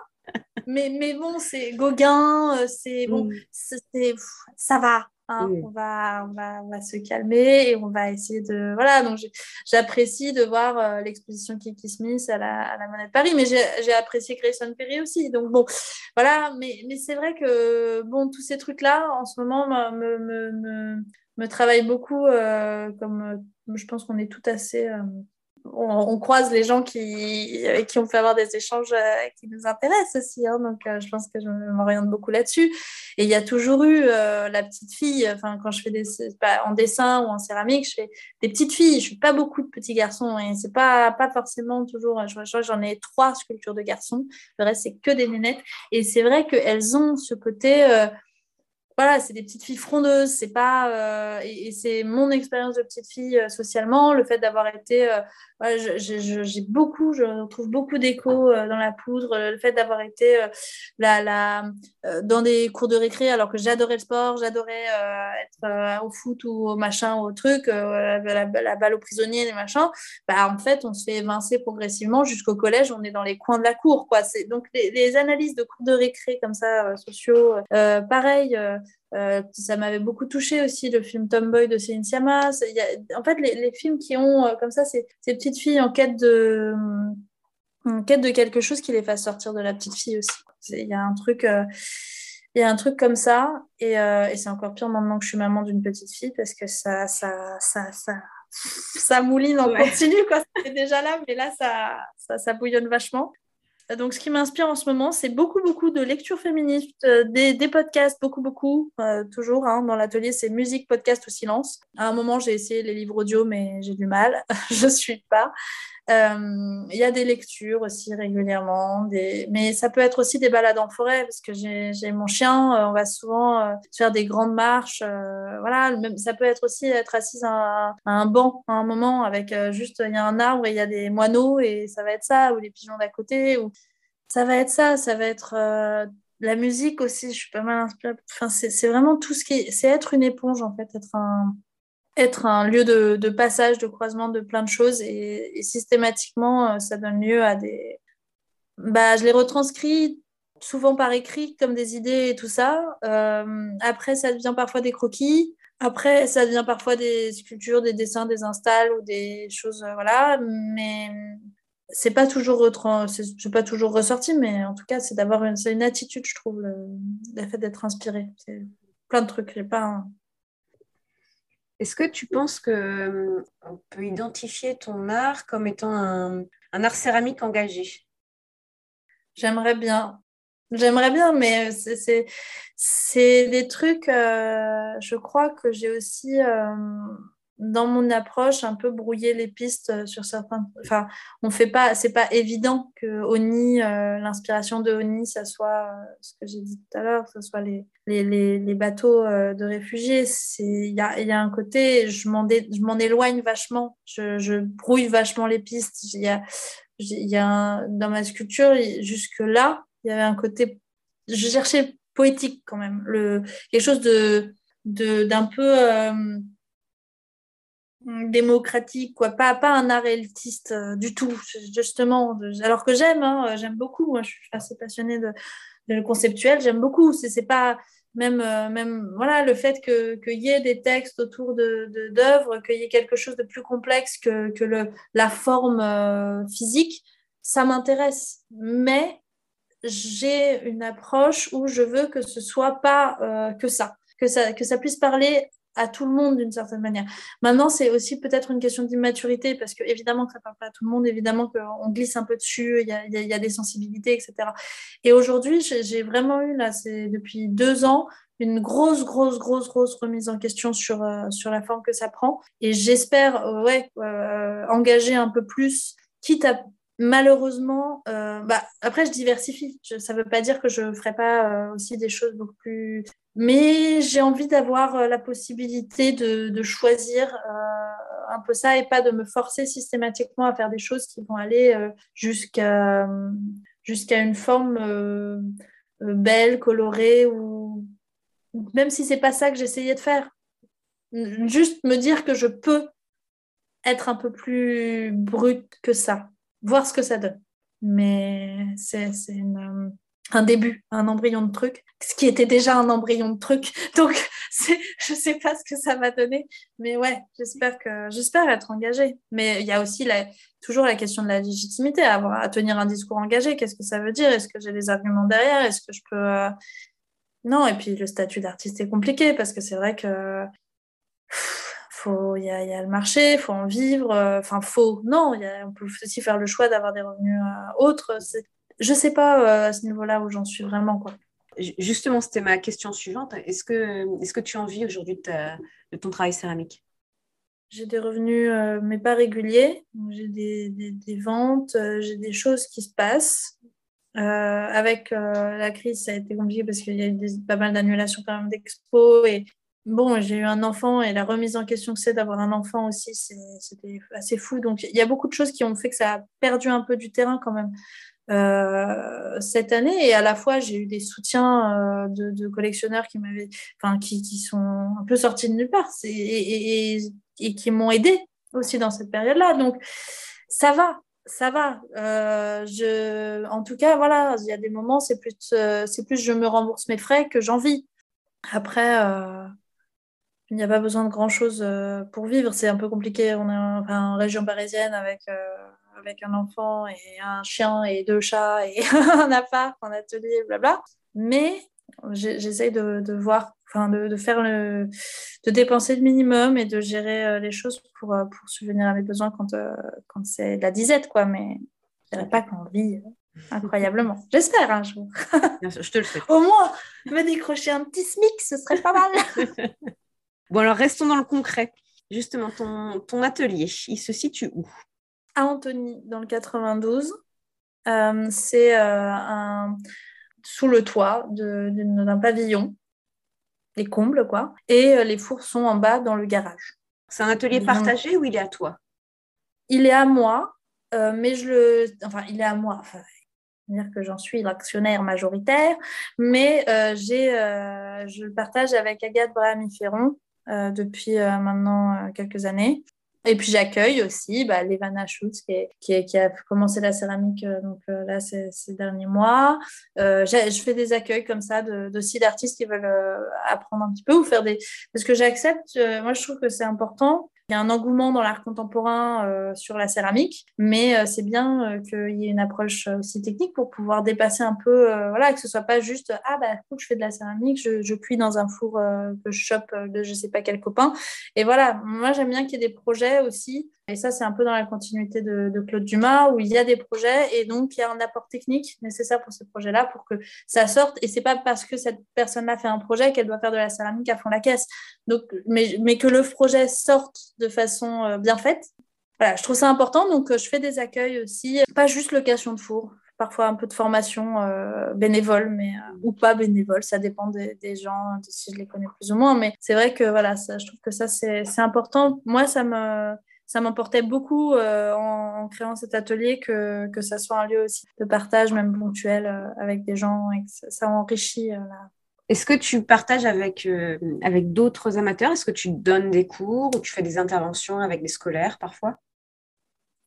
mais, mais bon, c'est Gauguin, euh, c'est bon,
Mm.
c'est, ça va. Hein.
Oui.
On, va, on, va, on va se calmer et on va essayer de. Voilà, donc j'apprécie de voir euh, l'exposition Kiki Smith à la, à la Monnaie de Paris, mais j'ai apprécié Grayson Perry aussi. Donc bon, voilà, mais, mais c'est vrai que bon, tous ces trucs-là, en ce moment, me, me, me, me travaillent beaucoup. euh, comme euh, je pense qu'on est tout assez. euh, on, on croise les gens qui, qui on peut avoir des échanges euh, qui nous intéressent aussi. hein. donc, euh, je pense que je m'oriente beaucoup là-dessus. Et il y a toujours eu euh, la petite fille, enfin, quand je fais des, pas en dessin ou en céramique, je fais des petites filles. Je fais pas beaucoup de petits garçons et c'est pas, pas forcément toujours. je- je- J'en ai trois sculptures de garçons. Le reste, c'est que des nénettes. Et c'est vrai qu'elles ont ce côté. Voilà, c'est des petites filles frondeuses, c'est pas euh, et, c'est mon expérience de petite fille euh, socialement, le fait d'avoir été, euh, j'ai beaucoup, je retrouve beaucoup d'échos euh, dans la poudre, le fait d'avoir été la, la, dans des cours de récré alors que j'adorais le sport, j'adorais être au foot ou au machin au truc, la, balle aux prisonniers, les machins, bah en fait on se fait évincer progressivement jusqu'au collège, on est dans les coins de la cour quoi. Donc les, les analyses de cours de récré comme ça sociaux, pareil. Euh, euh, ça m'avait beaucoup touché aussi, le film Tomboy de Céline Sciamma. Y a- en fait, les, les films qui ont euh, comme ça ces, ces petites filles en quête de, en quête de quelque chose qui les fasse sortir de la petite fille aussi. Il y a un truc, euh, il y a un truc comme ça, et, euh, et c'est encore pire maintenant que je suis maman d'une petite fille parce que ça, ça, ça, ça, ça mouline en
Ouais.
continu, quoi. C'était déjà là, mais là, ça, ça, ça bouillonne vachement. Donc, ce qui m'inspire en ce moment, c'est beaucoup, beaucoup de lectures féministes, euh, des, podcasts, beaucoup, beaucoup, euh, toujours. hein, dans l'atelier, c'est musique, podcast ou silence. À un moment, j'ai essayé les livres audio, mais j'ai du mal. je ne suis pas. Euh, Il y a des lectures aussi régulièrement, mais ça peut être aussi des balades en forêt, parce que j'ai mon chien, euh, on va souvent euh, faire des grandes marches. voilà, ça peut être aussi être assise à, un- banc à un moment, avec juste, il y a un arbre et il y a des moineaux, et ça va être ça, ou les pigeons d'à côté, ou ça va être ça, ça va être la musique aussi, je suis pas mal inspirée. Enfin, c'est vraiment tout ce qui... C'est être une éponge, en fait, être un être un lieu de, passage, de croisement de plein de choses et, systématiquement, euh, ça donne lieu à des... Bah, je les retranscris souvent par écrit comme des idées et tout ça. Euh, après, ça devient parfois des croquis. Après, ça devient parfois des sculptures, des dessins, des installs ou des choses, euh, voilà. Mais c'est pas toujours c'est pas toujours ressorti, mais en tout cas, c'est d'avoir une, une attitude, je trouve, le, fait d'être inspiré. C'est plein de trucs. J'ai pas
Est-ce que tu penses que euh, on peut identifier ton art comme étant un, art céramique engagé?
J'aimerais bien. J'aimerais bien, mais c'est- c'est des trucs, euh, je crois que j'ai aussi, euh, dans mon approche, un peu brouillé les pistes euh, sur certains... Enfin, on fait pas... C'est pas évident que Oni, euh, l'inspiration de Oni, ça soit euh, ce que j'ai dit tout à l'heure, ce soit les, les, les, les bateaux de réfugiés. Il y a, y a un côté, je m'en je m'en éloigne vachement, je, je brouille vachement les pistes. Il y a, il y a un- dans ma sculpture, jusque-là, il y avait un côté. Je cherchais poétique quand même, le, quelque chose de, de, d'un peu démocratique, quoi. Pas, pas un art élitiste euh, du tout, justement. Alors que j'aime, hein, j'aime beaucoup. Moi, je suis assez passionnée de, de conceptuel, j'aime beaucoup. C'est, pas même, euh, même voilà, le fait que, qu'il y ait des textes autour de, de, d'œuvres, qu'il y ait quelque chose de plus complexe que, que le, la forme euh, physique, ça m'intéresse. Mais j'ai une approche où je veux que ce soit pas euh, que ça, que ça, que ça puisse parler à tout le monde d'une certaine manière. Maintenant, c'est aussi peut-être une question d'immaturité parce que évidemment que ça parle pas à tout le monde, évidemment qu'on glisse un peu dessus, il y a, des sensibilités, etc. Et aujourd'hui, j'ai vraiment eu là, c'est depuis deux ans, une grosse, grosse, grosse, grosse remise en question sur, euh, sur la forme que ça prend. Et j'espère ouais, euh, engager un peu plus, quitte à malheureusement, bah, après je diversifie. ça ne veut pas dire que je ne ferai pas aussi des choses beaucoup plus. Mais j'ai envie d'avoir la possibilité de, choisir un peu ça et pas de me forcer systématiquement à faire des choses qui vont aller jusqu'à jusqu'à une forme belle, colorée ou même si c'est pas ça que j'essayais de faire. Juste me dire que je peux être un peu plus brute que ça, voir ce que ça donne. Mais c'est un début, un embryon de truc, ce qui était déjà un embryon de truc. Donc, je ne sais pas ce que ça va donner. Mais ouais, j'espère que j'espère être engagée. Mais il y a aussi la, toujours la question de la légitimité, à, tenir un discours engagé. Qu'est-ce que ça veut dire? Est-ce que j'ai des arguments derrière? Est-ce que je peux euh, non, et puis le statut d'artiste est compliqué parce que c'est vrai que faut il y, a, le marché, il faut en vivre. Euh, enfin, faut. Non, on peut aussi faire le choix d'avoir des revenus euh, autres. Je sais pas euh, à ce niveau-là où j'en suis vraiment quoi.
Justement, c'était ma question suivante. Est-ce que, est que tu en vis aujourd'hui de, ton travail céramique?
J'ai des revenus, mais pas réguliers. J'ai des, des, ventes, j'ai des choses qui se passent. Euh, avec la crise, ça a été compliqué parce qu'il y a eu pas mal d'annulations quand même d'expos. Et bon, j'ai eu un enfant et la remise en question que c'est d'avoir un enfant aussi, c'était assez fou. Donc il y a beaucoup de choses qui ont fait que ça a perdu un peu du terrain quand même. Euh, cette année et à la fois j'ai eu des soutiens de, collectionneurs qui m'avaient sont un peu sortis de nulle part et, qui m'ont aidé aussi dans cette période là donc ça va ça va. Euh. En tout cas, voilà, il y a des moments, c'est plus, euh, c'est plus je me rembourse mes frais que j'en vis. Après, euh, il n'y a pas besoin de grand-chose pour vivre. C'est un peu compliqué. On est en, région parisienne avec, avec un enfant et un chien et deux chats et un appart, un atelier, blabla. Mais j'essaye de, de, voir enfin de, de, faire le, de dépenser le minimum et de gérer euh, les choses pour, euh, pour subvenir à mes besoins quand, euh, quand c'est la disette, quoi. Mais je dirais pas qu'on vit incroyablement. J'espère un jour.
je te le souhaite.
Au moins, me décrocher un petit SMIC, ce serait pas mal.
Bon, alors restons dans le concret. Justement, ton, ton atelier, il se situe où?
À Antony, dans le 92. c'est un sous le toit d'un pavillon les combles, quoi. Et euh, les fours sont en bas dans le garage.
C'est un atelier partagé ou il est à toi?
Il est à moi, euh, mais je le. Enfin, il est à moi. Enfin, dire que j'en suis l'actionnaire majoritaire, mais euh, j'ai, je le partage avec Agathe Brahami-Ferron depuis maintenant quelques années. Et puis j'accueille aussi bah, Levana Schutz qui, a commencé la céramique euh, donc, euh, là ces, derniers mois. Euh, je fais des accueils comme ça de d'artistes qui veulent apprendre un petit peu ou faire des... Parce que j'accepte, moi je trouve que c'est important il y a un engouement dans l'art contemporain euh, sur la céramique, mais euh, c'est bien euh, qu'il y ait une approche aussi technique pour pouvoir dépasser un peu, voilà, que ce soit pas juste ah bah je fais de la céramique, je, je cuis dans un four que je chope de je sais pas quel copain. Et voilà, moi j'aime bien qu'il y ait des projets aussi et ça, c'est un peu dans la continuité de, Claude Dumas, où il y a des projets et donc il y a un apport technique nécessaire pour ces projets-là pour que ça sorte. Et c'est pas parce que cette personne-là fait un projet qu'elle doit faire de la céramique à fond la caisse. Donc, mais, mais que le projet sorte de façon euh, bien faite. Voilà, je trouve ça important. Donc, euh, je fais des accueils aussi, pas juste location de four, parfois un peu de formation euh, bénévole, mais ou pas bénévole, ça dépend des, gens, si je les connais plus ou moins. Mais c'est vrai que voilà, ça, je trouve que ça c'est important. Moi, ça me ça m'emportait beaucoup euh, en, créant cet atelier que, que ça soit un lieu aussi de partage, même ponctuel, euh, avec des gens et que ça, enrichit. Euh,
Est-ce que tu partages avec, avec d'autres amateurs? Est-ce que tu donnes des cours ou tu fais des interventions avec des scolaires parfois?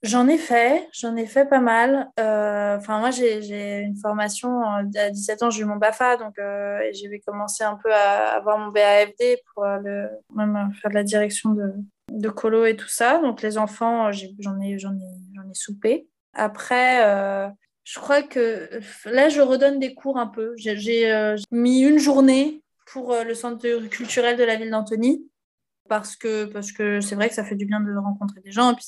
J'en ai fait, j'en ai fait pas mal. Enfin, moi, j'ai une formation à 17 ans, j'ai eu mon BAFA, donc j'ai commencé un peu à avoir mon BAFD pour le, même faire de la direction de, de colo et tout ça. Donc les enfants, euh, j'en ai, j'en ai, ai soupé. Après, euh, je crois que là, je redonne des cours un peu. J'ai, euh, mis une journée pour le centre culturel de la ville d'Antony. parce que parce que c'est vrai que ça fait du bien de rencontrer des gens et puis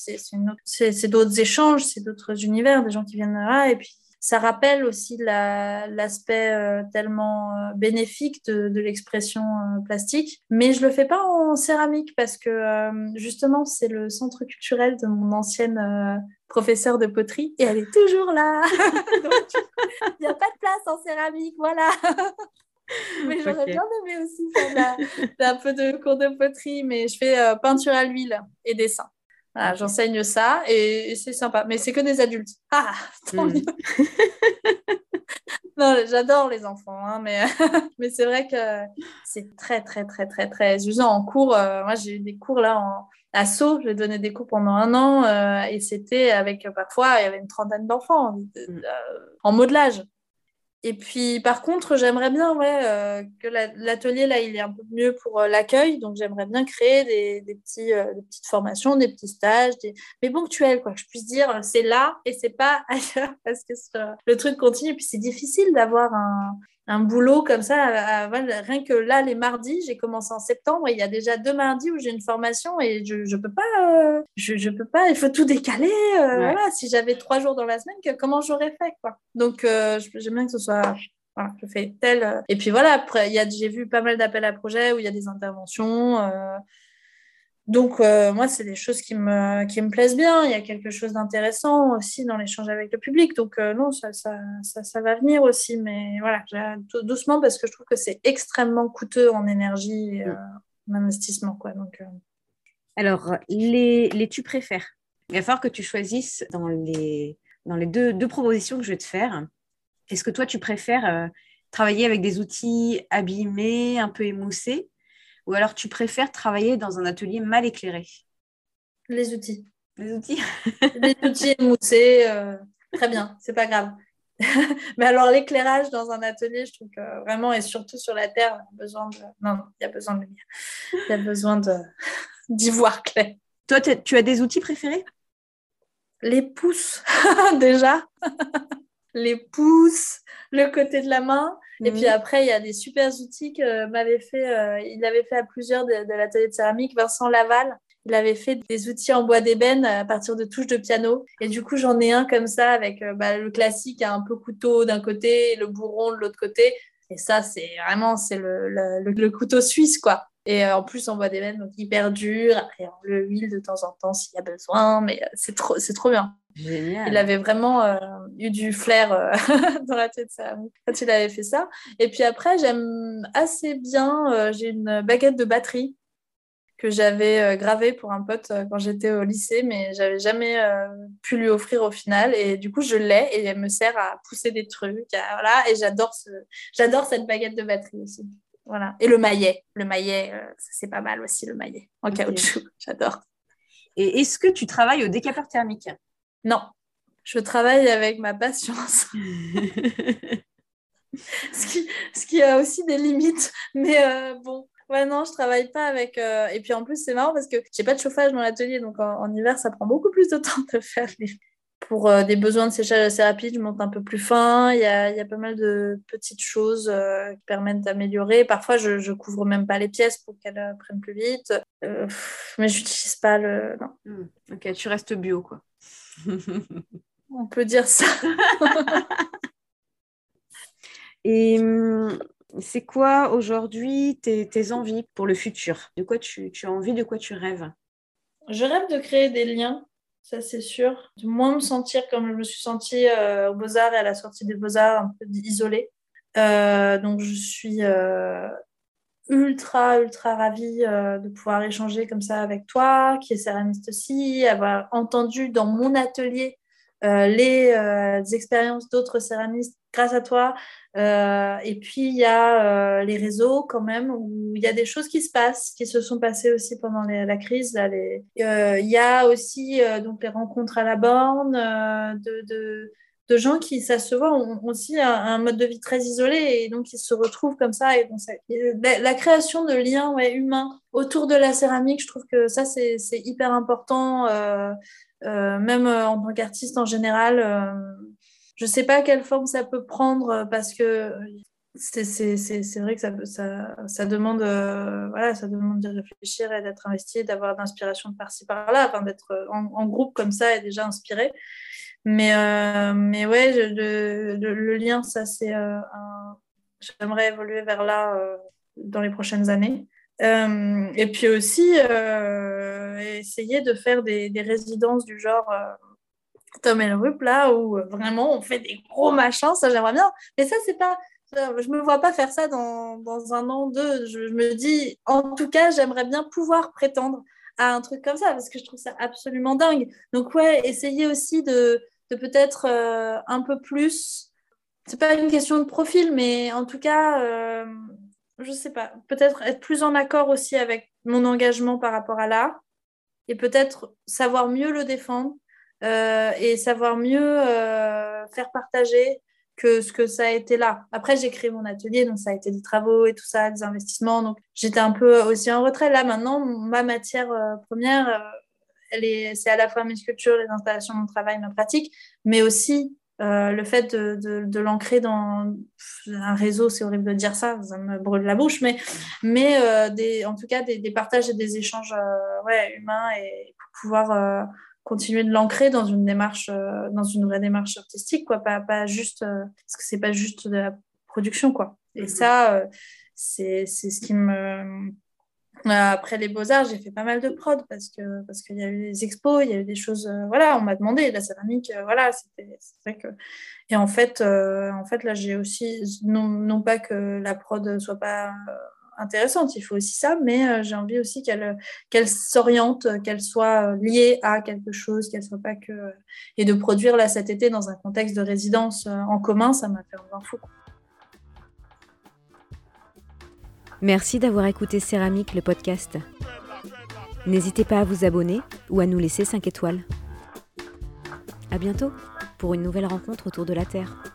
c'est d'autres échanges c'est d'autres univers des gens qui viennent là et puis ça rappelle aussi l'aspect euh, tellement euh, bénéfique de, l'expression euh, plastique. Mais je le fais pas en céramique parce que justement, c'est le centre culturel de mon ancienne professeure de poterie et elle est toujours là. il n'y a pas de place en céramique, voilà. mais j'aurais bien aimé aussi faire un peu de cours de poterie, mais je fais peinture à l'huile et dessin. J'enseigne ça et, c'est sympa. Mais c'est que des adultes. Ah, tant hmm. non, j'adore les enfants, hein, mais, mais c'est vrai que c'est très, très, très, très, très usant. En cours, euh, moi, j'ai eu des cours là en assaut. J'ai donné des cours pendant un an euh, et c'était avec parfois, il y avait une trentaine d'enfants euh, en modelage. Et puis, par contre, j'aimerais bien ouais, euh, que l'atelier, là, il est un peu mieux pour euh, l'accueil. Donc, j'aimerais bien créer des, des petits, euh, des petites formations, des petits stages, mais ponctuels, quoi. Que je puisse dire, c'est là et c'est pas ailleurs parce que le truc continue. Et puis, c'est difficile d'avoir un, un boulot comme ça. rien que là, les mardis, j'ai commencé en septembre et il y a déjà deux mardis où j'ai une formation et je ne peux pas, euh, je, je, peux pas, il faut tout décaler. Euh, voilà, si j'avais trois jours dans la semaine, comment j'aurais fait quoi? Donc, euh, j'aime bien que ce soit. Voilà, je fais tel. Et puis voilà, après, j'ai vu pas mal d'appels à projets où il y a des interventions. Donc, euh, moi, c'est des choses qui me, qui me plaisent bien. Il y a quelque chose d'intéressant aussi dans l'échange avec le public. Donc, euh, non, ça, ça, ça, va venir aussi. Mais voilà, doucement parce que je trouve que c'est extrêmement coûteux en énergie et euh, en investissement. Quoi. Donc,
Alors, les, les tu préfères Il va falloir que tu choisisses dans les, dans les deux, deux propositions que je vais te faire. Est-ce que toi, tu préfères travailler avec des outils abîmés, un peu émoussés ou alors tu préfères travailler dans un atelier mal éclairé?
Les outils.
Les outils?
Les outils émoussés, euh, très bien, c'est pas grave. Mais alors l'éclairage dans un atelier, je trouve que vraiment, et surtout sur la Terre, il y a besoin de... Non, il y a besoin de lumière. Il y a besoin de... d'y voir clair.
Toi, tu as des outils préférés?
Les pouces, déjà. Les pouces, le côté de la main. Et puis mhm. après, il y a des super outils que m'avait fait, euh, il avait fait à plusieurs de, l'atelier de céramique, Vincent Laval. Il avait fait des outils en bois d'ébène à partir de touches de piano. Et du coup, j'en ai un comme ça avec euh, bah, le classique, un peu couteau d'un côté et le bourron de l'autre côté. Et ça, c'est vraiment c'est le, le, couteau suisse, quoi. Et euh, en plus, en bois d'ébène, donc hyper dur. Après, on le huile de temps en temps s'il y a besoin, mais c'est trop, c'est trop bien. Il avait vraiment euh, eu du flair euh, dans la tête quand il avait fait ça. Et puis après, j'aime assez bien, euh, j'ai une baguette de batterie que j'avais gravée pour un pote quand j'étais au lycée, mais j'avais jamais pu lui offrir au final. Et du coup, je l'ai et elle me sert à pousser des trucs. voilà, et j'adore ce... j'adore cette baguette de batterie aussi. Voilà. Et le maillet. Le maillet, c'est pas mal aussi, le maillet en caoutchouc. J'adore.
Et est-ce que tu travailles au décapeur thermique?
Non, je travaille avec ma patience. ce, qui, a aussi des limites. Mais euh, bon, ouais, non, je travaille pas avec. Euh, et puis en plus, c'est marrant parce que j'ai pas de chauffage dans l'atelier. Donc en, hiver, ça prend beaucoup plus de temps de faire Pour euh, des besoins de séchage assez rapides, je monte un peu plus fin. Il y a, pas mal de petites choses qui permettent d'améliorer. Parfois, je, je couvre même pas les pièces pour qu'elles prennent plus vite. mais je n'utilise pas le. Non.
Hmm. Ok, tu restes bio, quoi.
On peut dire ça.
Et hum, c'est quoi aujourd'hui tes, envies pour le futur? De quoi tu, as envie, de quoi tu rêves?
Je rêve de créer des liens, ça c'est sûr. De moins me sentir comme je me suis sentie euh, au Beaux-Arts et à la sortie des Beaux-Arts, un peu isolée. Euh, donc je suis euh, ultra, ultra ravie euh, de pouvoir échanger comme ça avec toi, qui est céramiste aussi, avoir entendu dans mon atelier euh, les, euh, expériences d'autres céramistes grâce à toi. et puis, il y a les réseaux quand même, où il y a des choses qui se passent, qui se sont passées aussi pendant la crise. Il y a aussi donc, les rencontres à la borne, de de gens qui, ça se voit, ont, aussi un, mode de vie très isolé et donc ils se retrouvent comme ça. Et, la, création de liens humains autour de la céramique, je trouve que ça, c'est hyper important, euh, euh, même euh, en tant qu'artiste en général. je ne sais pas quelle forme ça peut prendre parce que c'est vrai que ça, ça, ça demande, voilà, ça demande de réfléchir et d'être investi, d'avoir d'inspiration de par-ci par-là, enfin, d'être en, groupe comme ça et déjà inspiré. Mais, euh, mais ouais, le, lien, ça, c'est euh, J'aimerais évoluer vers là dans les prochaines années. et puis aussi, essayer de faire des, résidences du genre Tom et Rup, là, où vraiment on fait des gros machins, ça j'aimerais bien. Mais ça, c'est pas je me vois pas faire ça dans, dans un an, deux. Je, me dis, en tout cas, j'aimerais bien pouvoir prétendre à un truc comme ça parce que je trouve ça absolument dingue. Donc, ouais, essayer aussi de, de peut-être euh, un peu plus. C'est pas une question de profil, mais en tout cas, euh, je sais pas, peut-être être plus en accord aussi avec mon engagement par rapport à l'art et peut-être savoir mieux le défendre euh, et savoir mieux euh, faire partager que ce que ça a été là. Après, j'ai créé mon atelier, donc ça a été des travaux et tout ça, des investissements. Donc, j'étais un peu aussi en retrait. Là, maintenant, ma matière première, c'est à la fois mes sculptures, les installations, mon travail, ma pratique, mais aussi euh, le fait de, de, de l'ancrer dans un réseau, c'est horrible de dire ça, ça me brûle la bouche, mais, mais des, en tout cas, des, des, partages et des échanges ouais, humains et pour pouvoir continuer de l'ancrer dans une démarche, euh, dans une vraie démarche artistique, quoi, pas, pas juste, euh, parce que c'est pas juste de la production, quoi. Et mhm. ça, euh, c'est ce qui me. Après les Beaux-Arts, j'ai fait pas mal de prod parce que parce qu'il y a eu des expos, il y a eu des choses. voilà, on m'a demandé la céramique, voilà, c'était vrai que. Et en fait, en fait là, j'ai aussi non, non, pas que la prod soit pas intéressante, il faut aussi ça, mais euh, j'ai envie aussi qu'elle qu'elle s'oriente, qu'elle soit euh, liée à quelque chose, qu'elle soit pas que... Et de produire là cet été dans un contexte de résidence euh, en commun, ça m'a fait un fou.
Merci d'avoir écouté Céramique, le podcast. N'hésitez pas à vous abonner ou à nous laisser 5 étoiles. À bientôt pour une nouvelle rencontre autour de la Terre.